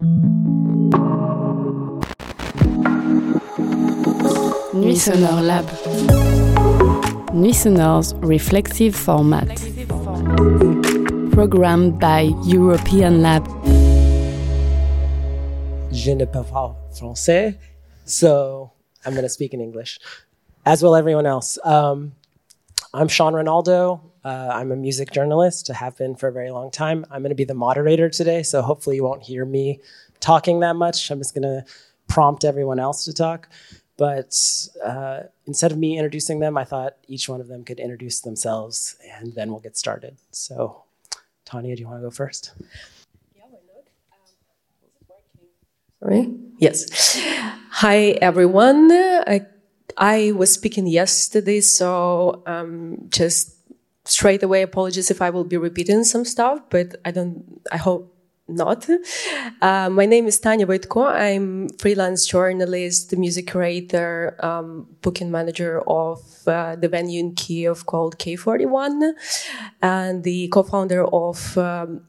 Nuits sonores Lab. Nuits sonores's reflexive format. Programmed by European Lab. Je ne parle français, so I'm going to speak in English, as will everyone else. Um, I'm Shawn Reynaldo. Uh, I'm a music journalist, I have been for a very long time. I'm going to be the moderator today, so hopefully you won't hear me talking that much. I'm just going to prompt everyone else to talk. But uh, instead of me introducing them, I thought each one of them could introduce themselves and then we'll get started. So, Tanya, do you want to go first? Yeah, why not? Um, is it working? Sorry? Yes. Hi, everyone. I, I was speaking yesterday, so um, just straight away apologies if I will be repeating some stuff, but I don't, I hope not. Uh, my name is Tanya Voitko. I'm freelance journalist, music curator, um, booking manager of uh, the venue in Kiev called K41, and the co-founder of um,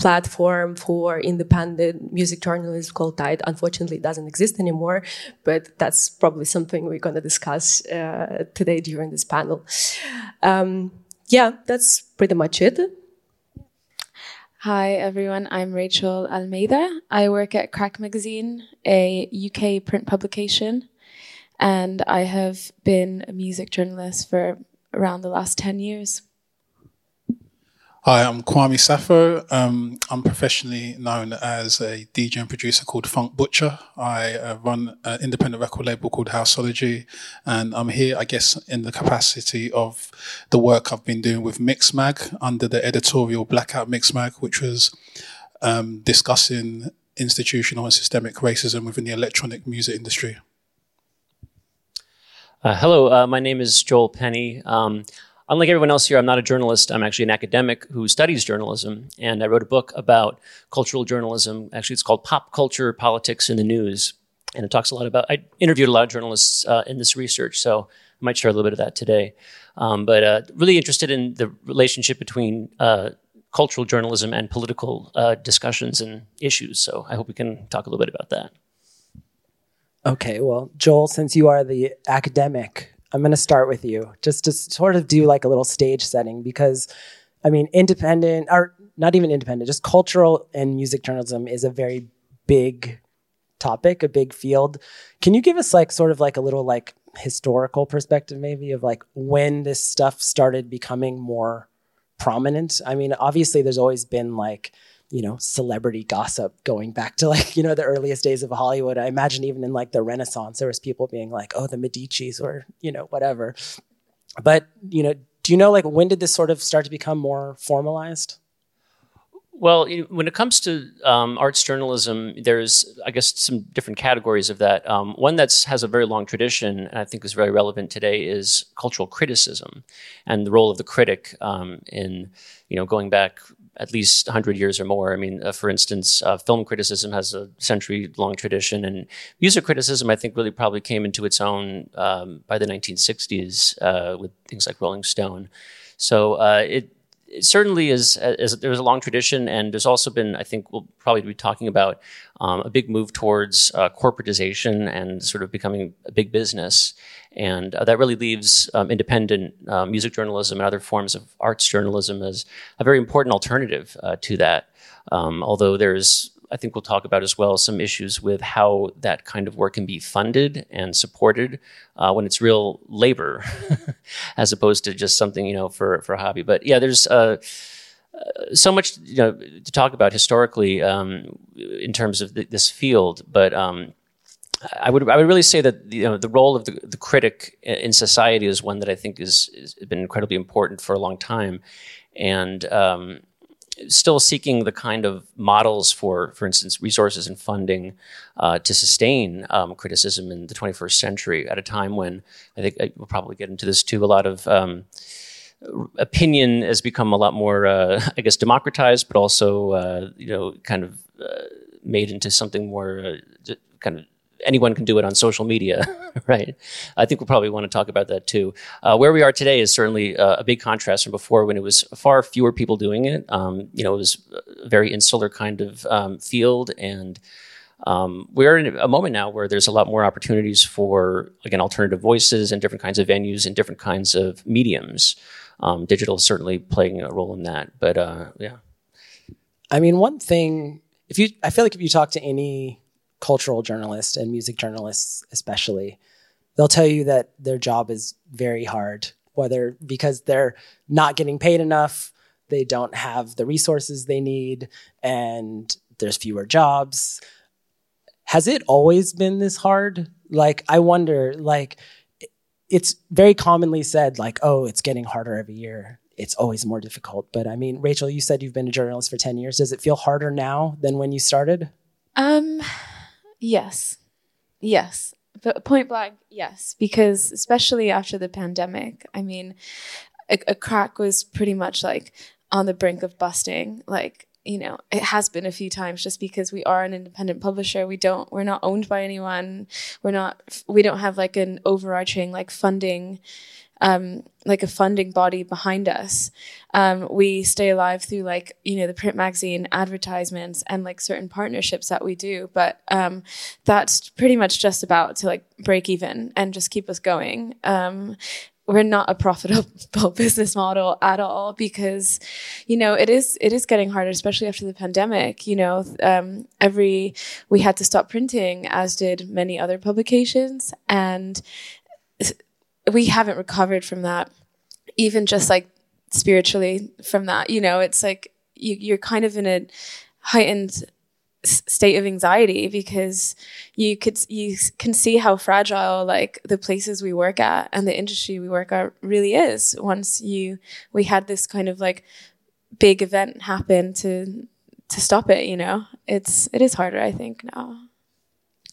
platform for independent music journalists called Tide. Unfortunately, it doesn't exist anymore, but that's probably something we're going to discuss uh, today during this panel. Um, yeah, that's pretty much it. Hi everyone, I'm Rachel Almeida. I work at Crack Magazine, a UK print publication, and I have been a music journalist for around the last 10 years. Hi, I'm Kwame Safo. Um, I'm professionally known as a DJ and producer called Funk Butcher. I uh, run an independent record label called Houseology, and I'm here, I guess, in the capacity of the work I've been doing with Mixmag under the editorial Blackout Mixmag, which was um, discussing institutional and systemic racism within the electronic music industry. Uh, hello, uh, my name is Joel Penney. Um, unlike everyone else here, I'm not a journalist. I'm actually an academic who studies journalism. And I wrote a book about cultural journalism. Actually, it's called Pop Culture, Politics, in the News. And it talks a lot about, I interviewed a lot of journalists uh, in this research, so I might share a little bit of that today. Um, but uh, really interested in the relationship between uh, cultural journalism and political uh, discussions and issues. So I hope we can talk a little bit about that. Okay, well, Joel, since you are the academic I'm going to start with you just to sort of do like a little stage setting because, I mean, independent or not even independent, just cultural and music journalism is a very big topic, a big field. Can you give us like sort of like a little like historical perspective maybe of like when this stuff started becoming more prominent? I mean, obviously there's always been like you know celebrity gossip going back to like you know the earliest days of hollywood. I imagine even in like the renaissance there was people being like oh the medicis or you know whatever. But you know do you know like when did this sort of start to become more formalized? Well, when it comes to um, arts journalism, there's, I guess, some different categories of that. Um, one that has a very long tradition, and I think is very relevant today, is cultural criticism and the role of the critic um, in, you know, going back at least 100 years or more. I mean, uh, for instance, uh, film criticism has a century long tradition, and music criticism, I think, really probably came into its own um, by the 1960s uh, with things like Rolling Stone. So uh, it, it, certainly is, is, there's a long tradition, and there's also been, I think, we'll probably be talking about um, a big move towards uh, corporatization and sort of becoming a big business. And uh, that really leaves um, independent uh, music journalism and other forms of arts journalism as a very important alternative uh, to that. Um, although there's, I think we'll talk about as well, some issues with how that kind of work can be funded and supported uh, when it's real labor, as opposed to just something you know for for a hobby. But yeah, there's. Uh, uh, so much you know to talk about historically um, in terms of th- this field, but um, I would I would really say that you know the role of the, the critic in society is one that I think is, is been incredibly important for a long time, and um, still seeking the kind of models for, for instance, resources and funding uh, to sustain um, criticism in the 21st century at a time when I think I, we'll probably get into this too. A lot of um, opinion has become a lot more, uh, I guess, democratized, but also uh, you know kind of uh, made into something more uh, kind of anyone can do it on social media, right? I think we'll probably want to talk about that too. Uh, where we are today is certainly uh, a big contrast from before when it was far fewer people doing it. Um, you know, it was a very insular kind of um, field and um, we're in a moment now where there's a lot more opportunities for again alternative voices and different kinds of venues and different kinds of mediums. Um, digital is certainly playing a role in that, but uh, yeah. I mean, one thing if you, I feel like if you talk to any cultural journalists and music journalists, especially, they'll tell you that their job is very hard, whether because they're not getting paid enough, they don't have the resources they need, and there's fewer jobs has it always been this hard? Like, I wonder, like, it's very commonly said, like, oh, it's getting harder every year. It's always more difficult. But I mean, Rachel, you said you've been a journalist for 10 years. Does it feel harder now than when you started? Um, yes. Yes. But point blank, yes. Because especially after the pandemic, I mean, a, a crack was pretty much like on the brink of busting. Like, you know it has been a few times just because we are an independent publisher we don't we're not owned by anyone we're not we don't have like an overarching like funding um, like a funding body behind us. Um, we stay alive through like you know the print magazine advertisements and like certain partnerships that we do, but um, that's pretty much just about to like break even and just keep us going. Um, we're not a profitable business model at all because you know it is it is getting harder especially after the pandemic you know um, every we had to stop printing as did many other publications and we haven't recovered from that even just like spiritually from that you know? It's like you, you're kind of in a heightened state of anxiety because you could you can see how fragile like the places we work at and the industry we work at really is once you we had this kind of like big event happen to to stop it you know? It's it is harder i think now.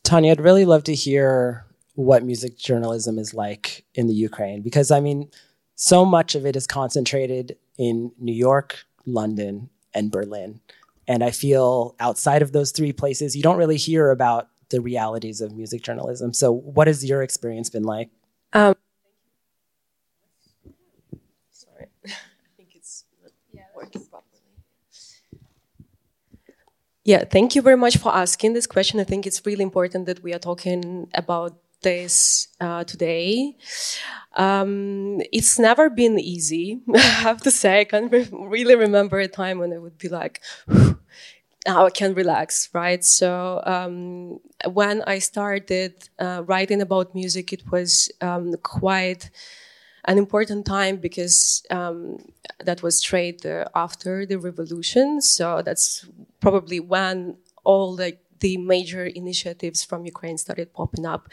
Tanya i'd really love to hear what music journalism is like in the ukraine because i mean so much of it is concentrated in new york london and berlin and I feel outside of those three places, you don't really hear about the realities of music journalism. So, what has your experience been like? Um, sorry, I think it's yeah, working properly. Yeah, thank you very much for asking this question. I think it's really important that we are talking about this uh, today. Um, it's never been easy, I have to say. I can re- really remember a time when I would be like, now I can relax, right? So um, when I started uh, writing about music, it was um, quite an important time because um, that was straight uh, after the revolution. So that's probably when all the the major initiatives from Ukraine started popping up.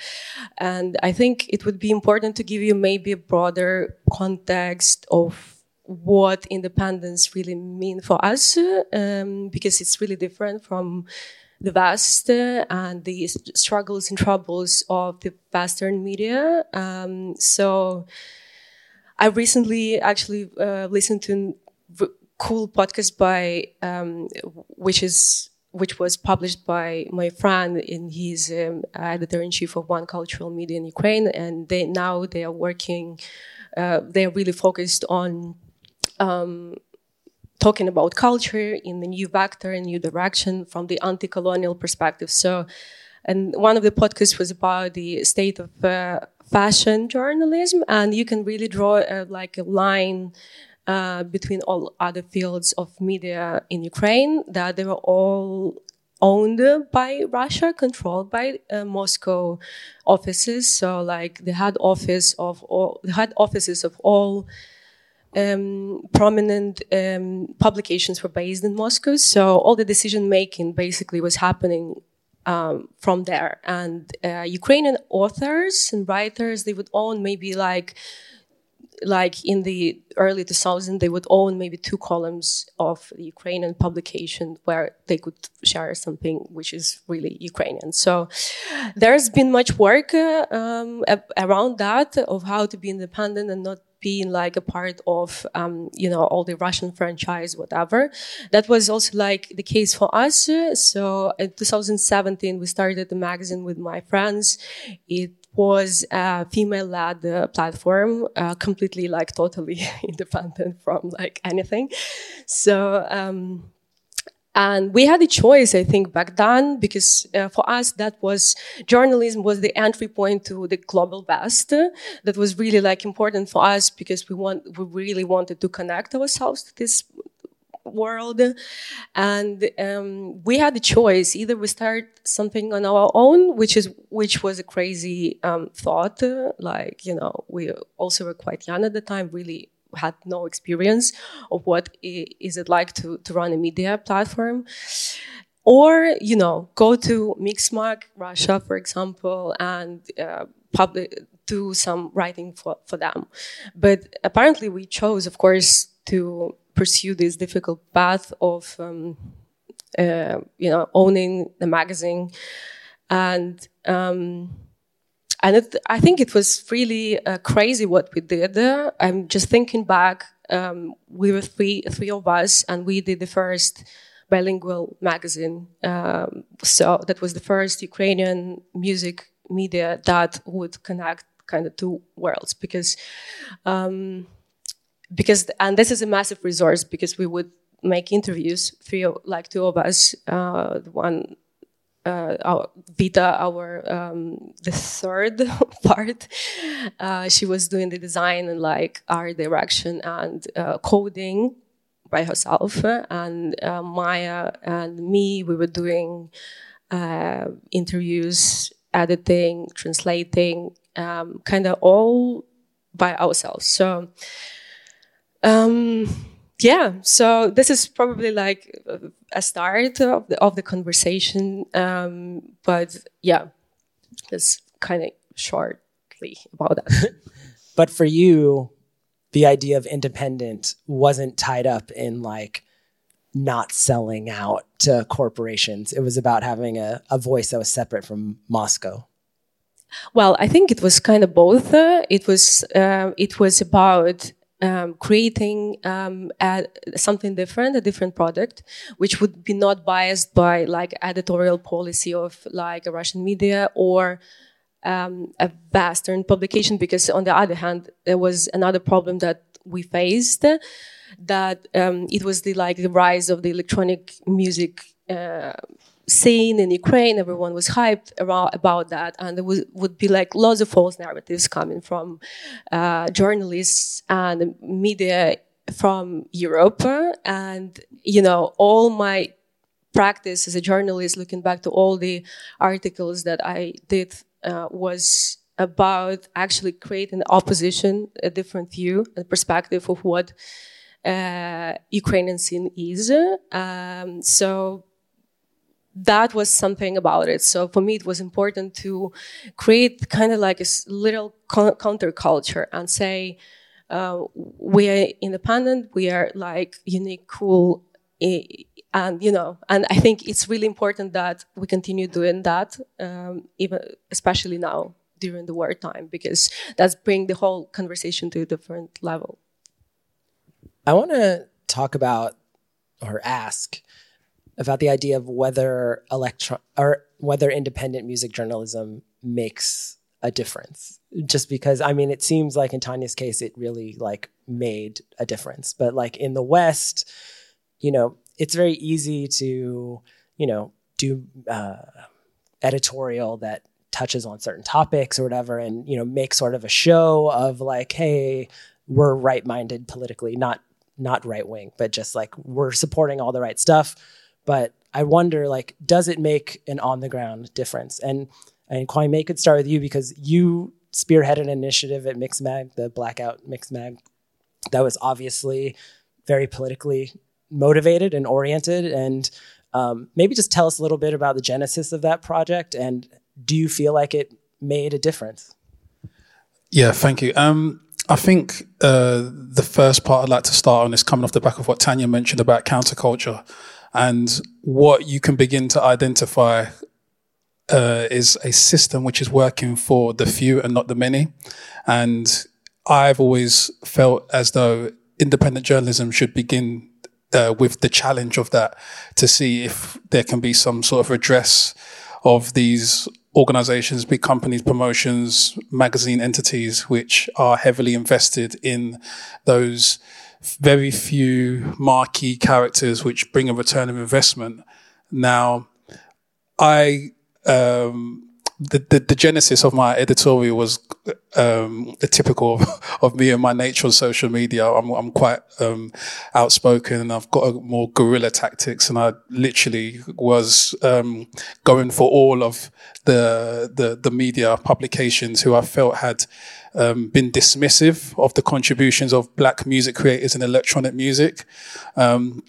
And I think it would be important to give you maybe a broader context of what independence really mean for us, um, because it's really different from the West uh, and the struggles and troubles of the Western media. Um, so I recently actually uh, listened to a cool podcast by, um, which is which was published by my friend in his um, editor in chief of One Cultural Media in Ukraine, and they now they are working. Uh, they are really focused on um, talking about culture in the new vector and new direction from the anti-colonial perspective. So, and one of the podcasts was about the state of uh, fashion journalism, and you can really draw a, like a line uh, between all other fields of media in Ukraine that they were all owned by Russia, controlled by uh, Moscow offices. So like the head office of all, the head offices of all um, prominent um, publications were based in Moscow. So all the decision making basically was happening um, from there. And uh, Ukrainian authors and writers, they would own maybe like like in the early 2000s, they would own maybe two columns of the Ukrainian publication where they could share something which is really Ukrainian. So there's been much work uh, um, around that of how to be independent and not being like a part of, um, you know, all the Russian franchise, whatever. That was also like the case for us. So in 2017, we started the magazine with my friends. It was a female-led uh, platform, uh, completely like totally independent from like anything. So, um, and we had a choice, I think, back then, because uh, for us, that was journalism was the entry point to the global west. That was really like important for us because we want, we really wanted to connect ourselves to this world. And um, we had a choice: either we start something on our own, which is which was a crazy um, thought. Like you know, we also were quite young at the time, really had no experience of what is it like to, to run a media platform. Or you know go to mixmag russia for example and uh, public do some writing for, for them. But apparently we chose of course to pursue this difficult path of um, uh, you know owning the magazine. And um, and it, I think it was really uh, crazy what we did. I'm just thinking back. Um, we were three, three of us, and we did the first bilingual magazine. Um, so that was the first Ukrainian music media that would connect kind of two worlds because, um, because, and this is a massive resource because we would make interviews, three, like two of us, uh, one uh, our Vita, our um, the third part, uh, she was doing the design and like art direction and uh, coding by herself, and uh, Maya and me we were doing uh, interviews, editing, translating, um, kind of all by ourselves. So. Um, yeah, so this is probably like a start of the, of the conversation. Um, but yeah, just kind of shortly about that. but for you, the idea of independent wasn't tied up in like not selling out to corporations. It was about having a, a voice that was separate from Moscow. Well, I think it was kind of both. Uh, it was uh, it was about um, creating um, something different, a different product, which would be not biased by like editorial policy of like a Russian media or um, a Western publication. Because on the other hand, there was another problem that we faced that um, it was the like the rise of the electronic music. Uh, scene in Ukraine. Everyone was hyped around, about that, and there was, would be like lots of false narratives coming from uh, journalists and media from Europe. And you know, all my practice as a journalist, looking back to all the articles that I did, uh, was about actually creating opposition, a different view, a perspective of what uh, Ukrainian scene is. Um, so that was something about it. So for me, it was important to create kind of like a little counterculture and say, uh, we are independent, we are like unique, cool, and you know, and I think it's really important that we continue doing that, um, even especially now during the wartime, because that's bring the whole conversation to a different level. I want to talk about or ask about the idea of whether electro or whether independent music journalism makes a difference. Just because I mean, it seems like in Tanya's case, it really like made a difference. But like in the West, you know, it's very easy to you know do uh, editorial that touches on certain topics or whatever, and you know, make sort of a show of like, hey, we're right minded politically, not not right wing, but just like we're supporting all the right stuff but I wonder, like, does it make an on the ground difference? And and Kwame could start with you because you spearheaded an initiative at Mixmag, the Blackout Mixmag, that was obviously very politically motivated and oriented. And um, maybe just tell us a little bit about the genesis of that project and do you feel like it made a difference? Yeah, thank you. Um, I think uh, the first part I'd like to start on is coming off the back of what Tanya mentioned about counterculture. And what you can begin to identify uh, is a system which is working for the few and not the many. And I've always felt as though independent journalism should begin uh, with the challenge of that to see if there can be some sort of redress of these organizations, big companies, promotions, magazine entities, which are heavily invested in those very few marquee characters which bring a return of investment. Now, I, um, the, the, the, genesis of my editorial was um, typical of, of, me and my nature on social media. I'm, I'm quite um, outspoken and I've got a, more guerrilla tactics, and I literally was um, going for all of the, the, the media publications who I felt had um, been dismissive of the contributions of black music creators in electronic music, um,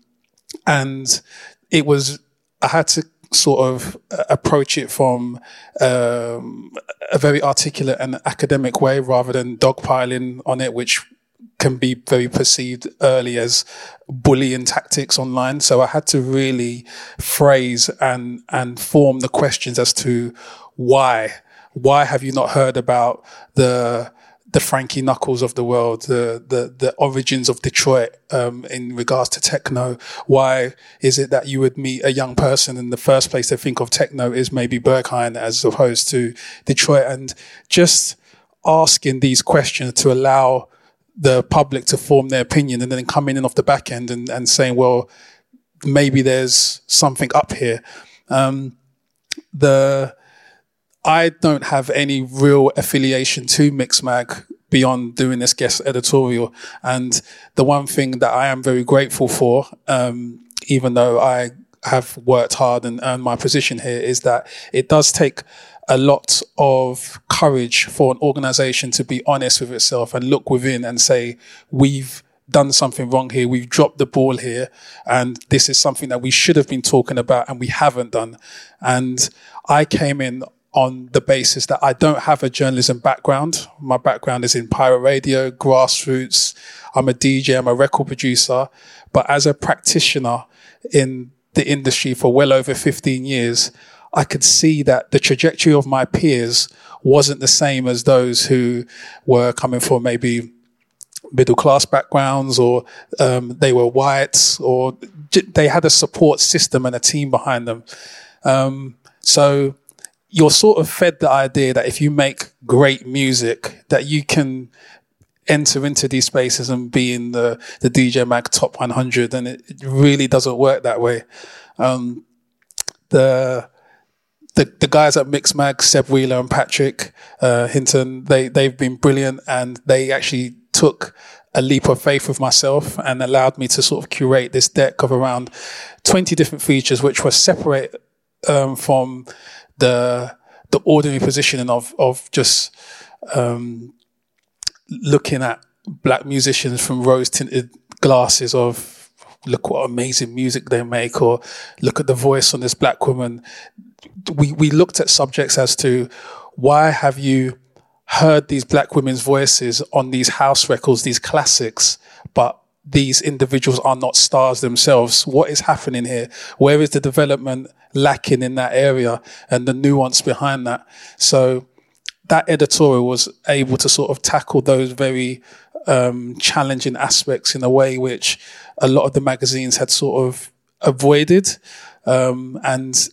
and it was I had to sort of uh, approach it from um, a very articulate and academic way rather than dogpiling on it, which can be very perceived early as bullying tactics online. So I had to really phrase and and form the questions as to why. Why have you not heard about the the Frankie Knuckles of the world, the the the origins of Detroit um, in regards to techno. Why is it that you would meet a young person in the first place to think of techno is maybe Berghain as opposed to Detroit, and just asking these questions to allow the public to form their opinion, and then coming in off the back end and, and saying, well, maybe there's something up here. Um, the I don't have any real affiliation to Mixmag beyond doing this guest editorial. And the one thing that I am very grateful for, um, even though I have worked hard and earned my position here, is that it does take a lot of courage for an organization to be honest with itself and look within and say, we've done something wrong here. We've dropped the ball here. And this is something that we should have been talking about and we haven't done. And I came in on the basis that I don't have a journalism background. My background is in pirate radio, grassroots. I'm a DJ, I'm a record producer. But as a practitioner in the industry for well over 15 years, I could see that the trajectory of my peers wasn't the same as those who were coming from maybe middle class backgrounds or um, they were whites or they had a support system and a team behind them. Um, so you're sort of fed the idea that if you make great music, that you can enter into these spaces and be in the, the DJ Mag top 100. And it, really doesn't work that way. Um, the, the, the guys at Mixmag, Seb Wheeler and Patrick uh, Hinton, they, they've been brilliant and they actually took a leap of faith with myself and allowed me to sort of curate this deck of around 20 different features, which were separate um, from the the ordinary positioning of of just um, looking at black musicians from rose tinted glasses of look what amazing music they make or look at the voice on this black woman. We we looked at subjects as to why have you heard these black women's voices on these house records these classics but these individuals are not stars themselves. What is happening here? Where is the development lacking in that area and the nuance behind that? So that editorial was able to sort of tackle those very um, challenging aspects in a way which a lot of the magazines had sort of avoided. Um, and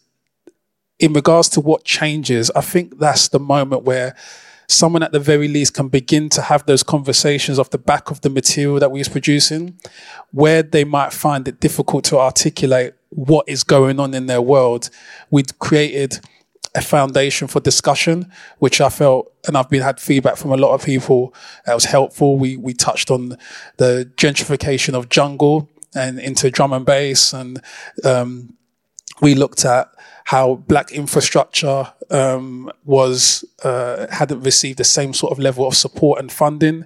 in regards to what changes, I think that's the moment where someone at the very least can begin to have those conversations off the back of the material that we was producing, where they might find it difficult to articulate what is going on in their world. We'd created a foundation for discussion, which I felt, and I've been had feedback from a lot of people that was helpful. We we touched on the gentrification of jungle and into drum and bass, and um, we looked at how black infrastructure um, was uh, hadn't received the same sort of level of support and funding.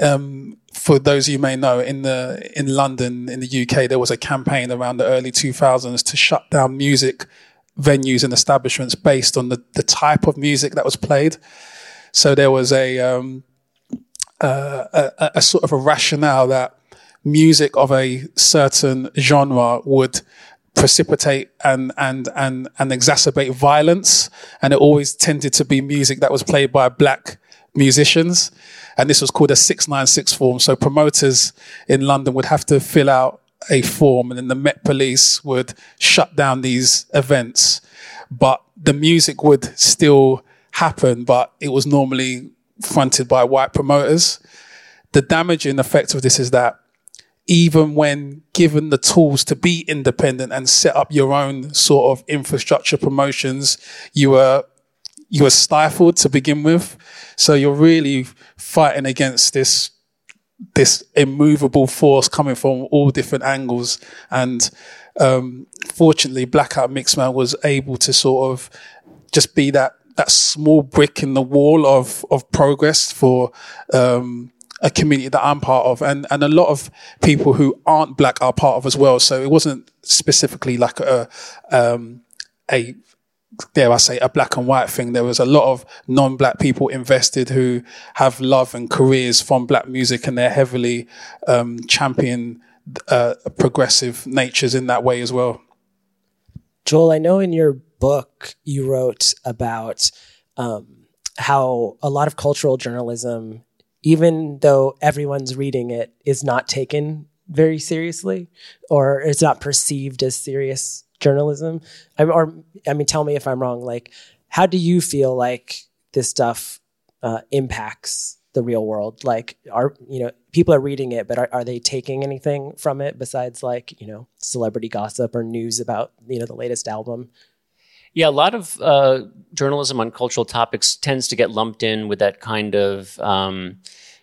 Um, for those you may know, in the in London, in the UK, there was a campaign around the early 2000s to shut down music venues and establishments based on the, the type of music that was played. So there was a, um, uh, a, a sort of a rationale that music of a certain genre would precipitate and and and and exacerbate violence and it always tended to be music that was played by black musicians. And this was called a 696 form. So promoters in London would have to fill out a form and then the Met Police would shut down these events. But the music would still happen, but it was normally fronted by white promoters. The damaging effect of this is that even when given the tools to be independent and set up your own sort of infrastructure promotions, you were you were stifled to begin with. So you're really fighting against this this immovable force coming from all different angles. And um, fortunately, Blackout Mixmag was able to sort of just be that that small brick in the wall of of progress for um, a community that I'm part of, and and a lot of people who aren't black are part of as well. So it wasn't specifically like a um, a dare I say, a black and white thing. There was a lot of non-black people invested who have love and careers from black music, and they're heavily um, champion uh, progressive natures in that way as well. Joel, I know in your book you wrote about um, how a lot of cultural journalism even though everyone's reading it, is not taken very seriously or it's not perceived as serious journalism. I, or, I mean, tell me if I'm wrong. Like, how do you feel like this stuff uh, impacts the real world? Like, are, you know, people are reading it, but are, are they taking anything from it besides like, you know, celebrity gossip or news about, you know, the latest album? Yeah, a lot of uh, journalism on cultural topics tends to get lumped in with that kind of, um,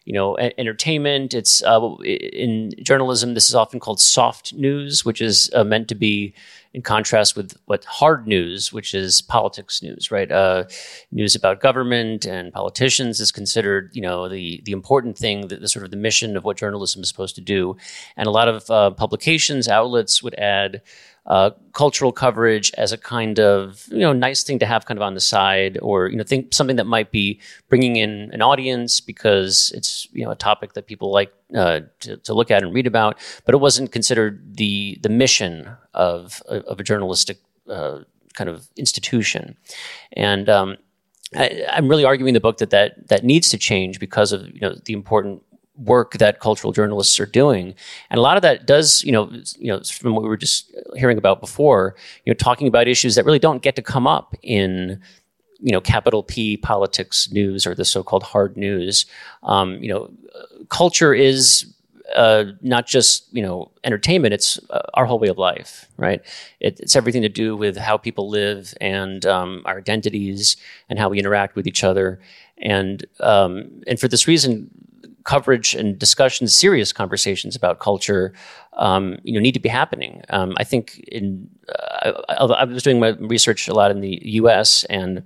you know, a- entertainment. It's uh, in journalism. This is often called soft news, which is uh, meant to be in contrast with what hard news, which is politics news, right? Uh, news about government and politicians is considered, you know, the the important thing, the, the, sort of the mission of what journalism is supposed to do. And a lot of uh, publications, outlets would add uh, cultural coverage as a kind of you know nice thing to have kind of on the side or you know think something that might be bringing in an audience because it's you know a topic that people like uh, to, to, look at and read about. But it wasn't considered the the mission of of a journalistic uh, kind of institution. And um, I, am really arguing in the book that, that that needs to change because of you know the important work that cultural journalists are doing. And a lot of that does, you know, you know, from what we were just hearing about before, you know, talking about issues that really don't get to come up in, you know, capital P politics news or the so-called hard news. Um, you know, culture is uh, not just you know entertainment; it's uh, our whole way of life, right? It, it's everything to do with how people live and um, our identities and how we interact with each other. And um, and for this reason, coverage and discussions, serious conversations about culture, um, you know, need to be happening. Um, I think in uh, I, I, was doing my research a lot in the U.S. and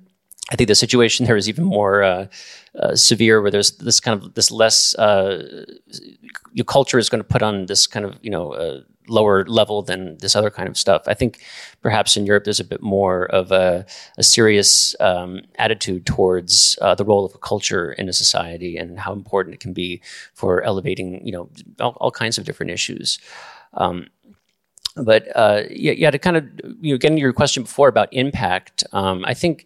I think the situation there is even more uh, uh, severe, where there's this kind of this less uh, your culture is going to put on this kind of you know uh, lower level than this other kind of stuff. I think perhaps in Europe there's a bit more of a, a serious um, attitude towards uh, the role of a culture in a society and how important it can be for elevating, you know, all, all kinds of different issues. Um, but uh, yeah, yeah, to kind of you know, getting your question before about impact, um, I think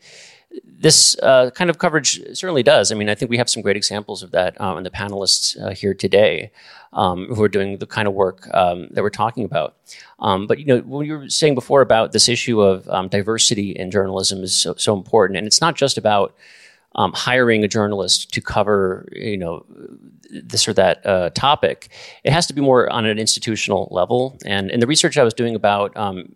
this uh, kind of coverage certainly does. I mean, I think we have some great examples of that um, in the panelists uh, here today um, who are doing the kind of work um, that we're talking about. Um, but you know, what you were saying before about this issue of um, diversity in journalism is so, so, important, and it's not just about um, hiring a journalist to cover, you know, this or that uh, topic. It has to be more on an institutional level. And in the research I was doing about um,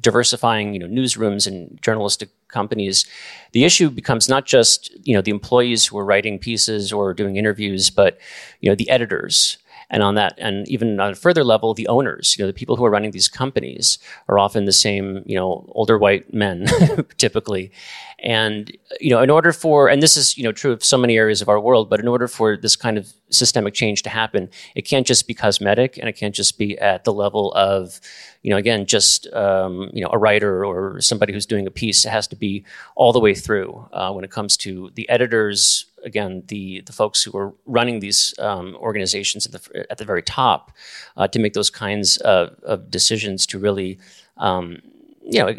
diversifying, you know, newsrooms and journalistic companies, the issue becomes not just you know the employees who are writing pieces or doing interviews, but you know the editors and on that, and even on a further level, the owners, you know, the people who are running these companies are often the same, you know, older white men typically. And, you know, in order for, and this is, you know, true of so many areas of our world, but in order for this kind of systemic change to happen, it can't just be cosmetic and it can't just be at the level of, you know, again, just, um, you know, a writer or somebody who's doing a piece. It has to be all the way through uh, when it comes to the editors, again, the the folks who are running these um, organizations at the at the very top uh, to make those kinds of, of decisions to really, um, you know,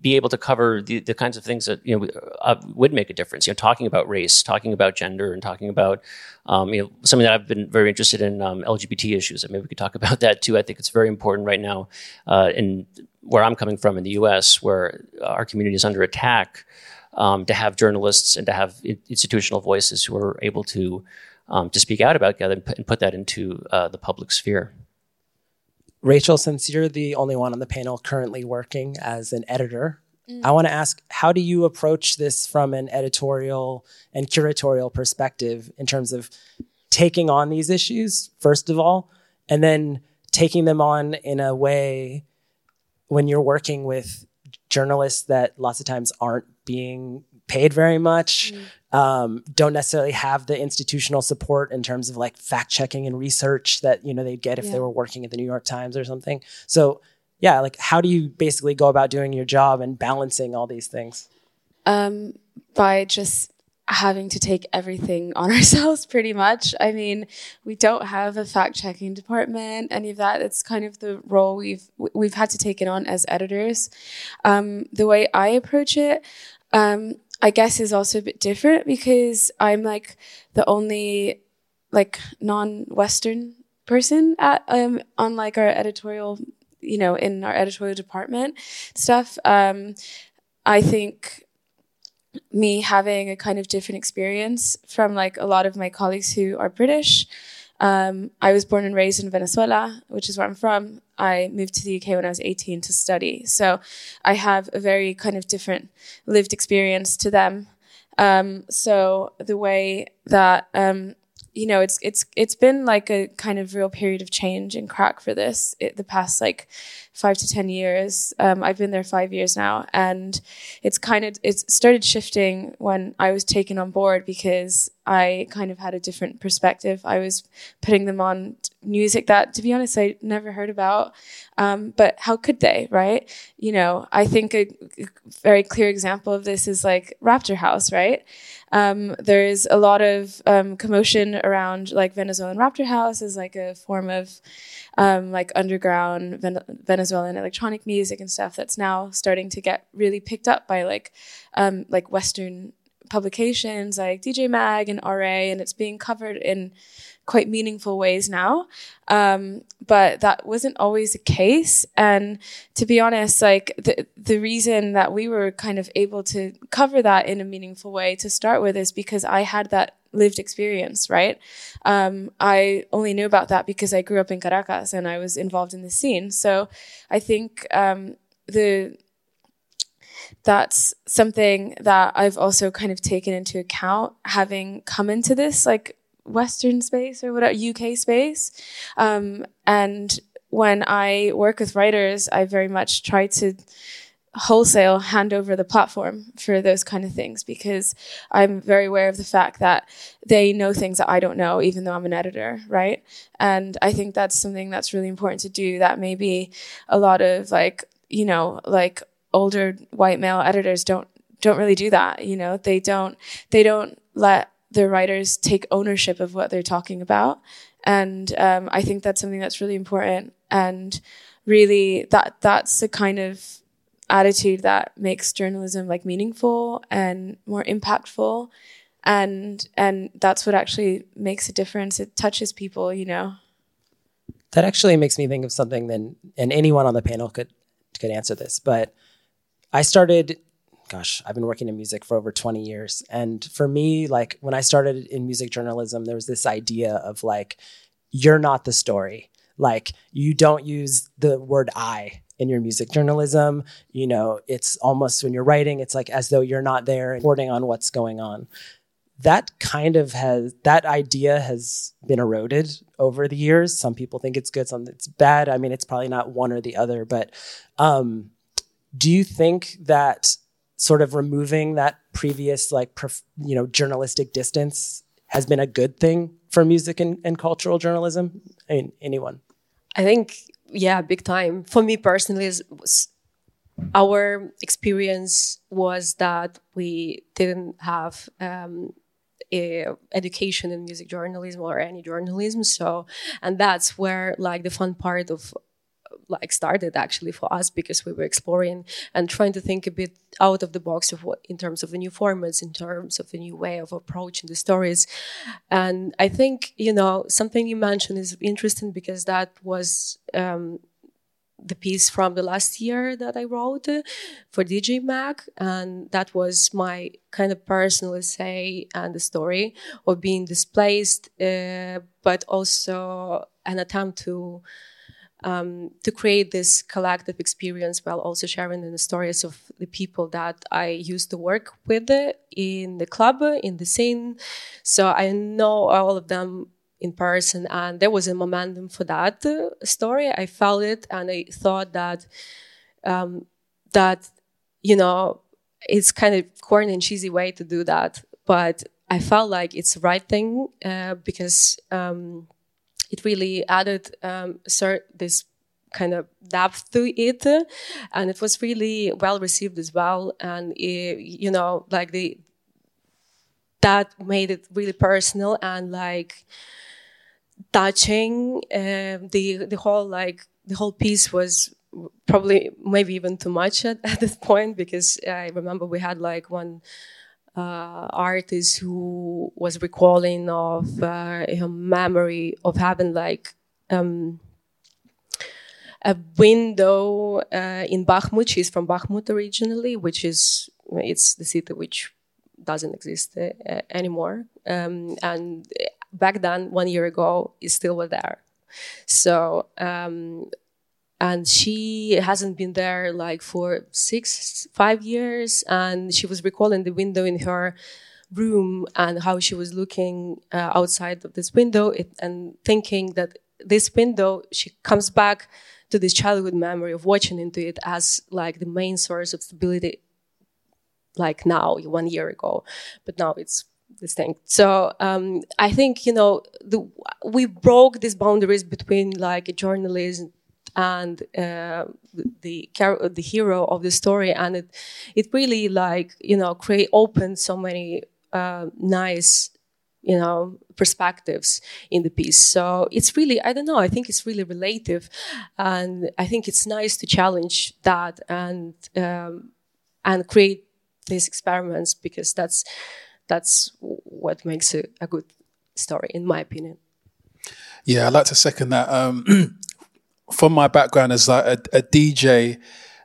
be able to cover the, the kinds of things that you know uh, would make a difference. You know, talking about race, talking about gender, and talking about um, you know something that I've been very interested in um, LGBT issues. And maybe we could talk about that too. I think it's very important right now uh, in where I'm coming from in the U.S., where our community is under attack. Um, to have journalists and to have institutional voices who are able to um, to speak out about that and put, and put that into uh, the public sphere. Rachel, since you're the only one on the panel currently working as an editor, mm. I want to ask how do you approach this from an editorial and curatorial perspective in terms of taking on these issues, first of all, and then taking them on in a way when you're working with journalists that lots of times aren't being paid very much, mm. um, don't necessarily have the institutional support in terms of like fact checking and research that you know they'd get if yeah. they were working at the New York Times or something. So yeah, like how do you basically go about doing your job and balancing all these things? Um, by just having to take everything on ourselves pretty much. I mean, we don't have a fact checking department, any of that. It's kind of the role we've we've had to take it on as editors. Um, the way I approach it, um, I guess is also a bit different because I'm like the only like non-Western person at um on like our editorial, you know, in our editorial department stuff. Um, I think me having a kind of different experience from like a lot of my colleagues who are British. Um, I was born and raised in Venezuela, which is where I'm from. I moved to the UK when I was 18 to study. So I have a very kind of different lived experience to them. Um, so the way that, um, you know, it's, it's, it's been like a kind of real period of change and crack for this it, the past like five to 10 years. Um, I've been there five years now and it's kind of, it's started shifting when I was taken on board because I kind of had a different perspective. I was putting them on music that, to be honest, I never heard about. Um, but how could they, right? You know, I think a, very clear example of this is like Raptor House, right? Um, there's a lot of um, commotion around like Venezuelan Raptor House as like a form of um, like underground Ven- Venezuelan electronic music and stuff that's now starting to get really picked up by like um, like Western publications like DJ Mag and RA, and it's being covered in quite meaningful ways now. Um, but that wasn't always the case. And to be honest, like the, the reason that we were kind of able to cover that in a meaningful way to start with is because I had that lived experience, right? Um, I only knew about that because I grew up in Caracas and I was involved in the scene. So I think um, the that's something that I've also kind of taken into account having come into this like Western space or whatever UK space. Um, and when I work with writers, I very much try to wholesale hand over the platform for those kind of things because I'm very aware of the fact that they know things that I don't know, even though I'm an editor, right? And I think that's something that's really important to do that maybe a lot of like, you know, like older white male editors don't don't really do that, you know? They don't they don't let the writers take ownership of what they're talking about. And um, I think that's something that's really important. And really that that's the kind of attitude that makes journalism like meaningful and more impactful. And and that's what actually makes a difference. It touches people you know? That actually makes me think of something then and anyone on the panel could could answer this but i started gosh i've been working in music for over 20 years. And for me like when i started in music journalism there was this idea of like you're not the story. Like you don't use the word i in your music journalism. You know, it's almost when you're writing, it's like as though you're not there reporting on what's going on. That kind of has that idea has been eroded over the years. Some people think it's good, some it's bad. I mean, it's probably not one or the other, but um, do you think that sort of removing that previous like perf- you know journalistic distance has been a good thing for music and, and cultural journalism? I mean, anyone? I think yeah, big time. For me personally, our experience was that we didn't have um, education in music journalism or any journalism. So, and that's where like the fun part of like started actually for us because we were exploring and trying to think a bit out of the box of what in terms of the new formats in terms of the new way of approaching the stories. And i think you know something you mentioned is interesting because that was um, the piece from the last year that I wrote for DJ Mag, and that was my kind of personal essay and the story of being displaced, uh, but also an attempt to um, to create this collective experience while also sharing the stories of the people that I used to work with in the club, in the scene. So I know all of them in person and there was a momentum for that story i felt it and i thought that um, that you know it's kind of corny and cheesy way to do that but i felt like it's the right thing uh, because um, it really added um, this kind of depth to it and it was really well received as well and it, you know like the that made it really personal and like touching. Uh, the the whole like the whole piece was probably maybe even too much at, at this point because I remember we had like one artist who was recalling of uh, a memory of having like um, a window uh, in Bakhmut. She's from Bakhmut originally, which is it's the city which doesn't exist uh, anymore. Um, and back then, one year ago, it still were there. So, um, and she hasn't been there like for six, five years. And she was recalling the window in her room and how she was looking uh, outside of this window it, and thinking that this window, she comes back to this childhood memory of watching into it as like the main source of stability like now one year ago but now it's distinct. So um, I think you know the, we broke these boundaries between like a journalist and uh, the the hero of the story, and it it really like you know create opened so many uh, nice you know perspectives in the piece so it's really i don't know i think it's really relative and i think it's nice to challenge that and um, and create these experiments because that's that's what makes it a good story, in my opinion. Yeah, I'd like to second that. Um, from my background as like a, a, DJ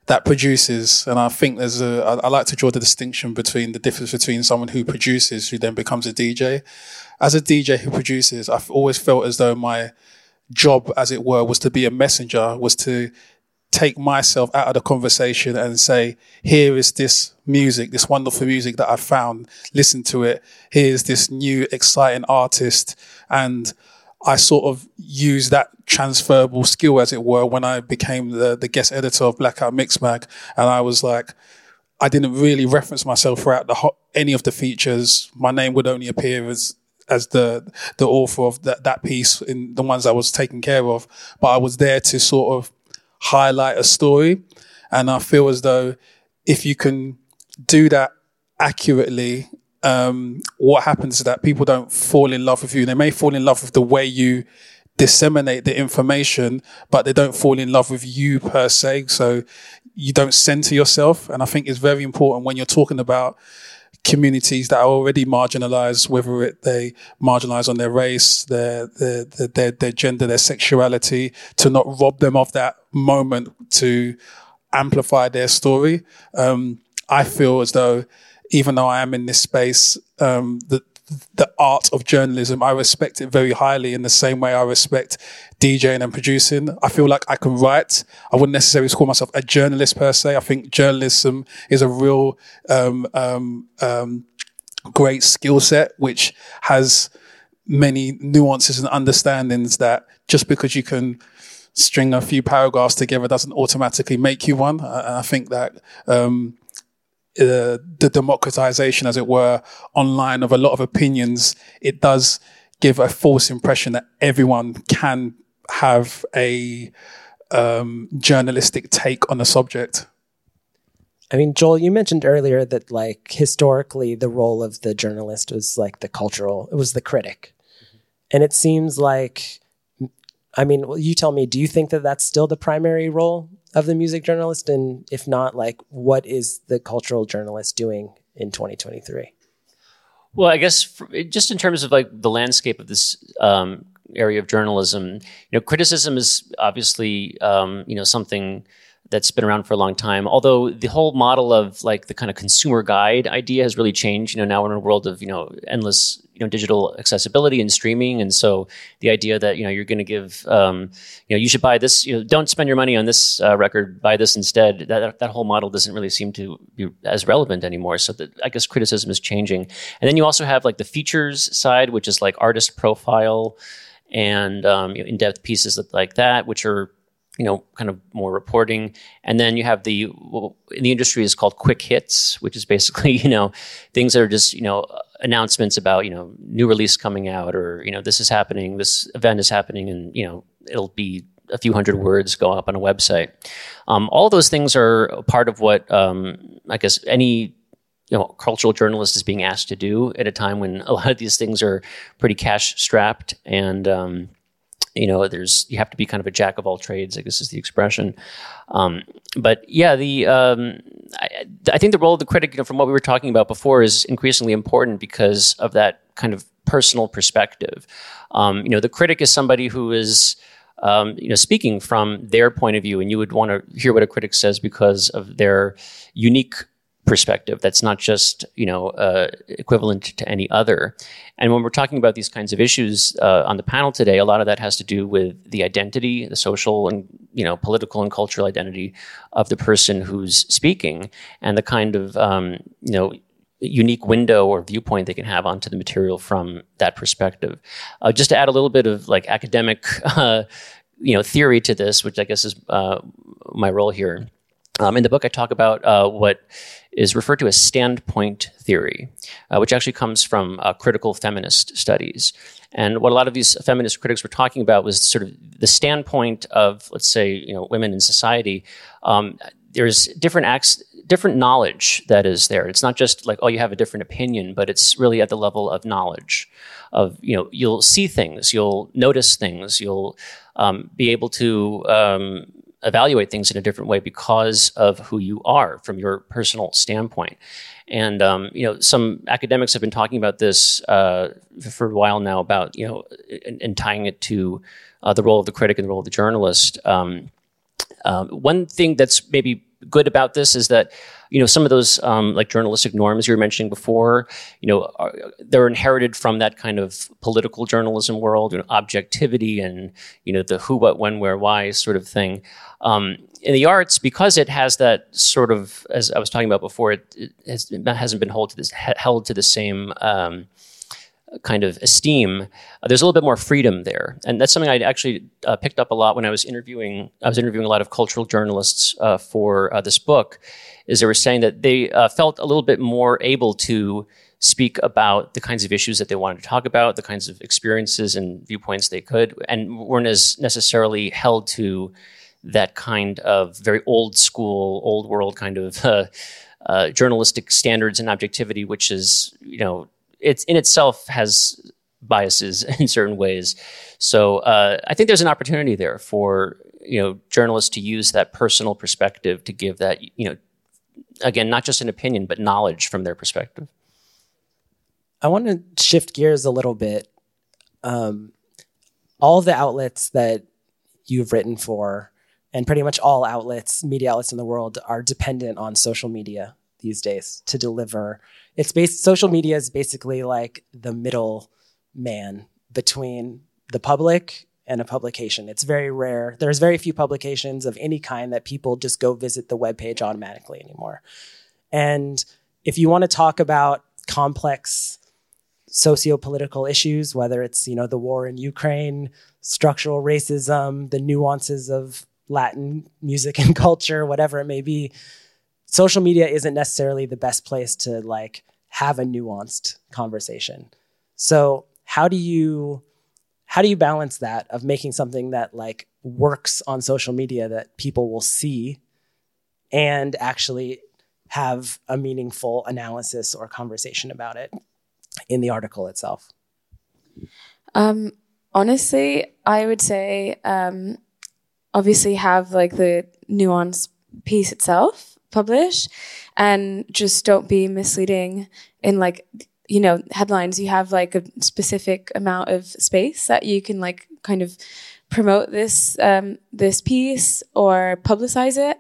that produces, and I think there's a, I, I like to draw the distinction between the difference between someone who produces, who then becomes a DJ. As a DJ who produces, I've always felt as though my job, as it were, was to be a messenger, was to take myself out of the conversation and say, here is this music, this wonderful music that I found. Listen to it. Here's this new exciting artist. And I sort of use that transferable skill, as it were, when I became the, the guest editor of Blackout Mixmag. And I was like, I didn't really reference myself throughout the ho- any of the features. My name would only appear as as the the author of that, that piece in the ones I was taking care of. But I was there to sort of highlight a story. And I feel as though if you can do that accurately, um, what happens is that people don't fall in love with you. They may fall in love with the way you disseminate the information, but they don't fall in love with you per se. So you don't center yourself. And I think it's very important when you're talking about communities that are already marginalized, whether it, they marginalize on their race, their, their, their, their gender, their sexuality, to not rob them of that moment to amplify their story. Um, I feel as though, even though I am in this space, um, the, the art of journalism, I respect it very highly in the same way I respect DJing and producing. I feel like I can write. I wouldn't necessarily call myself a journalist per se. I think journalism is a real um, um, um, great skill set, which has many nuances and understandings that just because you can string a few paragraphs together doesn't automatically make you one. I, I think that um, uh, the democratization, as it were, online of a lot of opinions, it does give a false impression that everyone can have a um, journalistic take on the subject. I mean, Joel, you mentioned earlier that like historically the role of the journalist was like the cultural, it was the critic. Mm-hmm. And it seems like I mean, you tell me, do you think that that's still the primary role of the music journalist? And if not, like, what is the cultural journalist doing in 2023? Well, I guess for, just in terms of like the landscape of this um, area of journalism, you know, criticism is obviously um, you know something that's been around for a long time. Although the whole model of like the kind of consumer guide idea has really changed. You know, now we're in a world of you know endless you know digital accessibility and streaming, and so the idea that you know you're going to give um, you know you should buy this. You know, don't spend your money on this uh, record. Buy this instead. That that whole model doesn't really seem to be as relevant anymore. So that I guess criticism is changing. And then you also have like the features side, which is like artist profile and um, you know, in-depth pieces like that, which are you know, kind of more reporting. And then you have the, in the industry is called quick hits, which is basically, you know, things that are just, you know, announcements about, you know, new release coming out or, you know, this is happening, this event is happening, and, you know, it'll be a few hundred words go up on a website. Um, all those things are part of what um, I guess any you know cultural journalist is being asked to do at a time when a lot of these things are pretty cash strapped and um, you know there's you have to be kind of a jack of all trades i guess is the expression. Um, but yeah the um, I, I, think the role of the critic you know, from what we were talking about before is increasingly important because of that kind of personal perspective. Um, you know the critic is somebody who is um, you know speaking from their point of view and you would want to hear what a critic says because of their unique perspective. That's not just you know uh, equivalent to any other. And when we're talking about these kinds of issues uh, on the panel today a lot of that has to do with the identity the social and you know political and cultural identity of the person who's speaking and the kind of um, you know unique window or viewpoint they can have onto the material from that perspective. Uh, just to add a little bit of like academic uh, you know theory to this which i guess is uh, my role here. Um, in the book, I talk about uh, what is referred to as standpoint theory, uh, which actually comes from uh, critical feminist studies. And what a lot of these feminist critics were talking about was sort of the standpoint of, let's say, you know, women in society. Um, there's different acts, different knowledge that is there. It's not just like, oh, you have a different opinion, but it's really at the level of knowledge. Of you know, you'll see things, you'll notice things, you'll um, be able to um, evaluate things in a different way because of who you are from your personal standpoint. And um, you know, some academics have been talking about this uh, for a while now about you know, and, and tying it to uh, the role of the critic and the role of the journalist. Um, um, one thing that's maybe good about this is that you know some of those um, like journalistic norms you were mentioning before you know are, they're inherited from that kind of political journalism world you know, objectivity and you know the who what when where why sort of thing. Um, in the arts because it has that sort of as i was talking about before it, it, has, not been held to this held to the same um, kind of esteem, uh, there's a little bit more freedom there, and that's something I actually uh, picked up a lot when I was interviewing. I was interviewing a lot of cultural journalists uh, for uh, this book. Is they were saying that they uh, felt a little bit more able to speak about the kinds of issues that they wanted to talk about, the kinds of experiences and viewpoints they could, and weren't as necessarily held to that kind of very old school, old world kind of. Uh, journalistic standards and objectivity, which is, you know, it's in itself has biases in certain ways. So uh, I think there's an opportunity there for you know journalists to use that personal perspective to give that you know again not just an opinion but knowledge from their perspective. I want to shift gears a little bit. Um, all the outlets that you've written for, and pretty much all outlets, media outlets in the world, are dependent on social media these days to deliver it's based social media is basically like the middle man between the public and a publication. It's very rare. There's very few publications of any kind that people just go visit the web page automatically anymore. And if you want to talk about complex socio-political issues, whether it's, you know, the war in Ukraine, structural racism, the nuances of Latin music and culture, whatever it may be, social media isn't necessarily the best place to like have a nuanced conversation. So how do you how do you balance that of making something that like works on social media that people will see and actually have a meaningful analysis or conversation about it in the article itself? Um, honestly, I would say um, obviously have like the nuance piece itself published and just don't be misleading in like you know headlines. You have like a specific amount of space that you can like kind of promote this um, this piece or publicize it.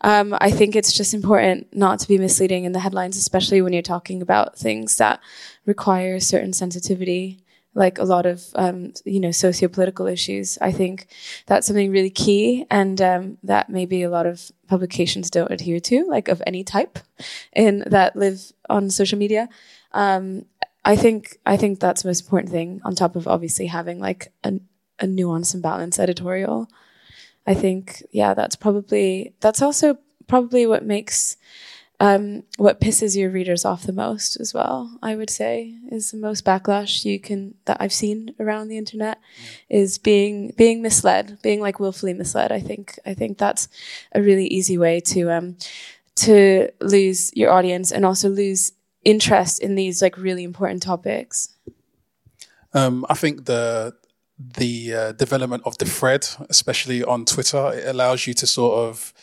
Um, i think it's just important not to be misleading in the headlines especially when you're talking about things that require certain sensitivity like a lot of um, you know socio-political issues. I think that's something really key, and um, that maybe a lot of publications don't adhere to, like of any type, in that live on social media. Um, I think I think that's the most important thing. On top of obviously having like a, a nuance and balance editorial, I think yeah, that's probably that's also probably what makes um, what pisses your readers off the most as well i would say is the most backlash you can that i've seen around the internet is being being misled being like willfully misled. I think i think that's a really easy way to um to lose your audience and also lose interest in these like really important topics. Um, i think the the uh, development of the thread especially on twitter it allows you to sort of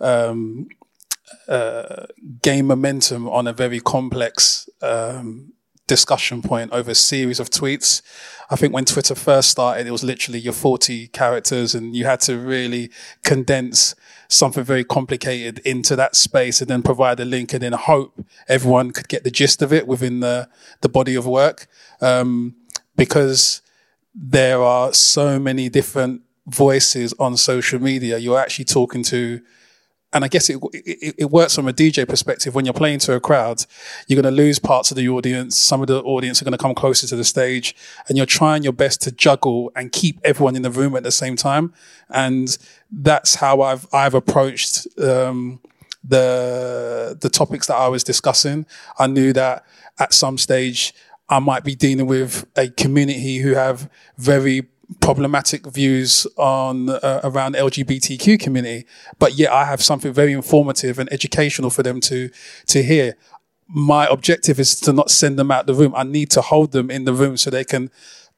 um, uh, gain momentum on a very complex um, discussion point over a series of tweets. I think when Twitter first started, it was literally your 40 characters and you had to really condense something very complicated into that space and then provide a link and then hope everyone could get the gist of it within the, the body of work. Um, because there are so many different voices on social media. You're actually talking to and I guess it, it, it works from a DJ perspective. When you're playing to a crowd, you're going to lose parts of the audience. Some of the audience are going to come closer to the stage, and you're trying your best to juggle and keep everyone in the room at the same time. And that's how I've I've approached um, the the topics that I was discussing. I knew that at some stage I might be dealing with a community who have very problematic views on uh, around LGBTQ community, but yet I have something very informative and educational for them to to hear. My objective is to not send them out the room. I need to hold them in the room so they can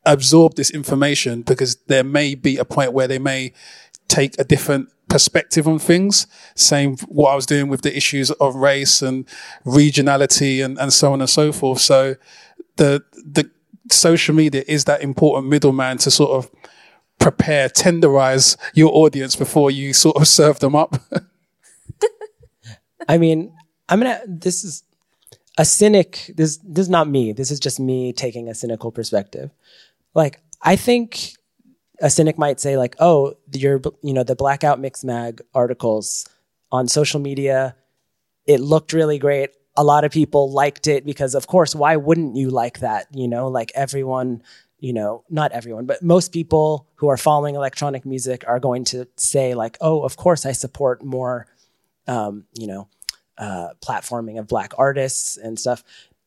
absorb this information because there may be a point where they may take a different perspective on things. Same what I was doing with the issues of race and regionality and, and so on and so forth. So the the social media is that important middleman to sort of prepare, tenderize your audience before you sort of serve them up. I mean, I'm gonna. This is a cynic. This this is not me. This is just me taking a cynical perspective. Like I think a cynic might say like, "Oh, your you know the Blackout Mixmag articles on social media, it looked really great a lot of people liked it because of course why wouldn't you like that you know? Like everyone you know not everyone but most people who are following electronic music are going to say like oh of course i support more um, you know uh, platforming of black artists and stuff.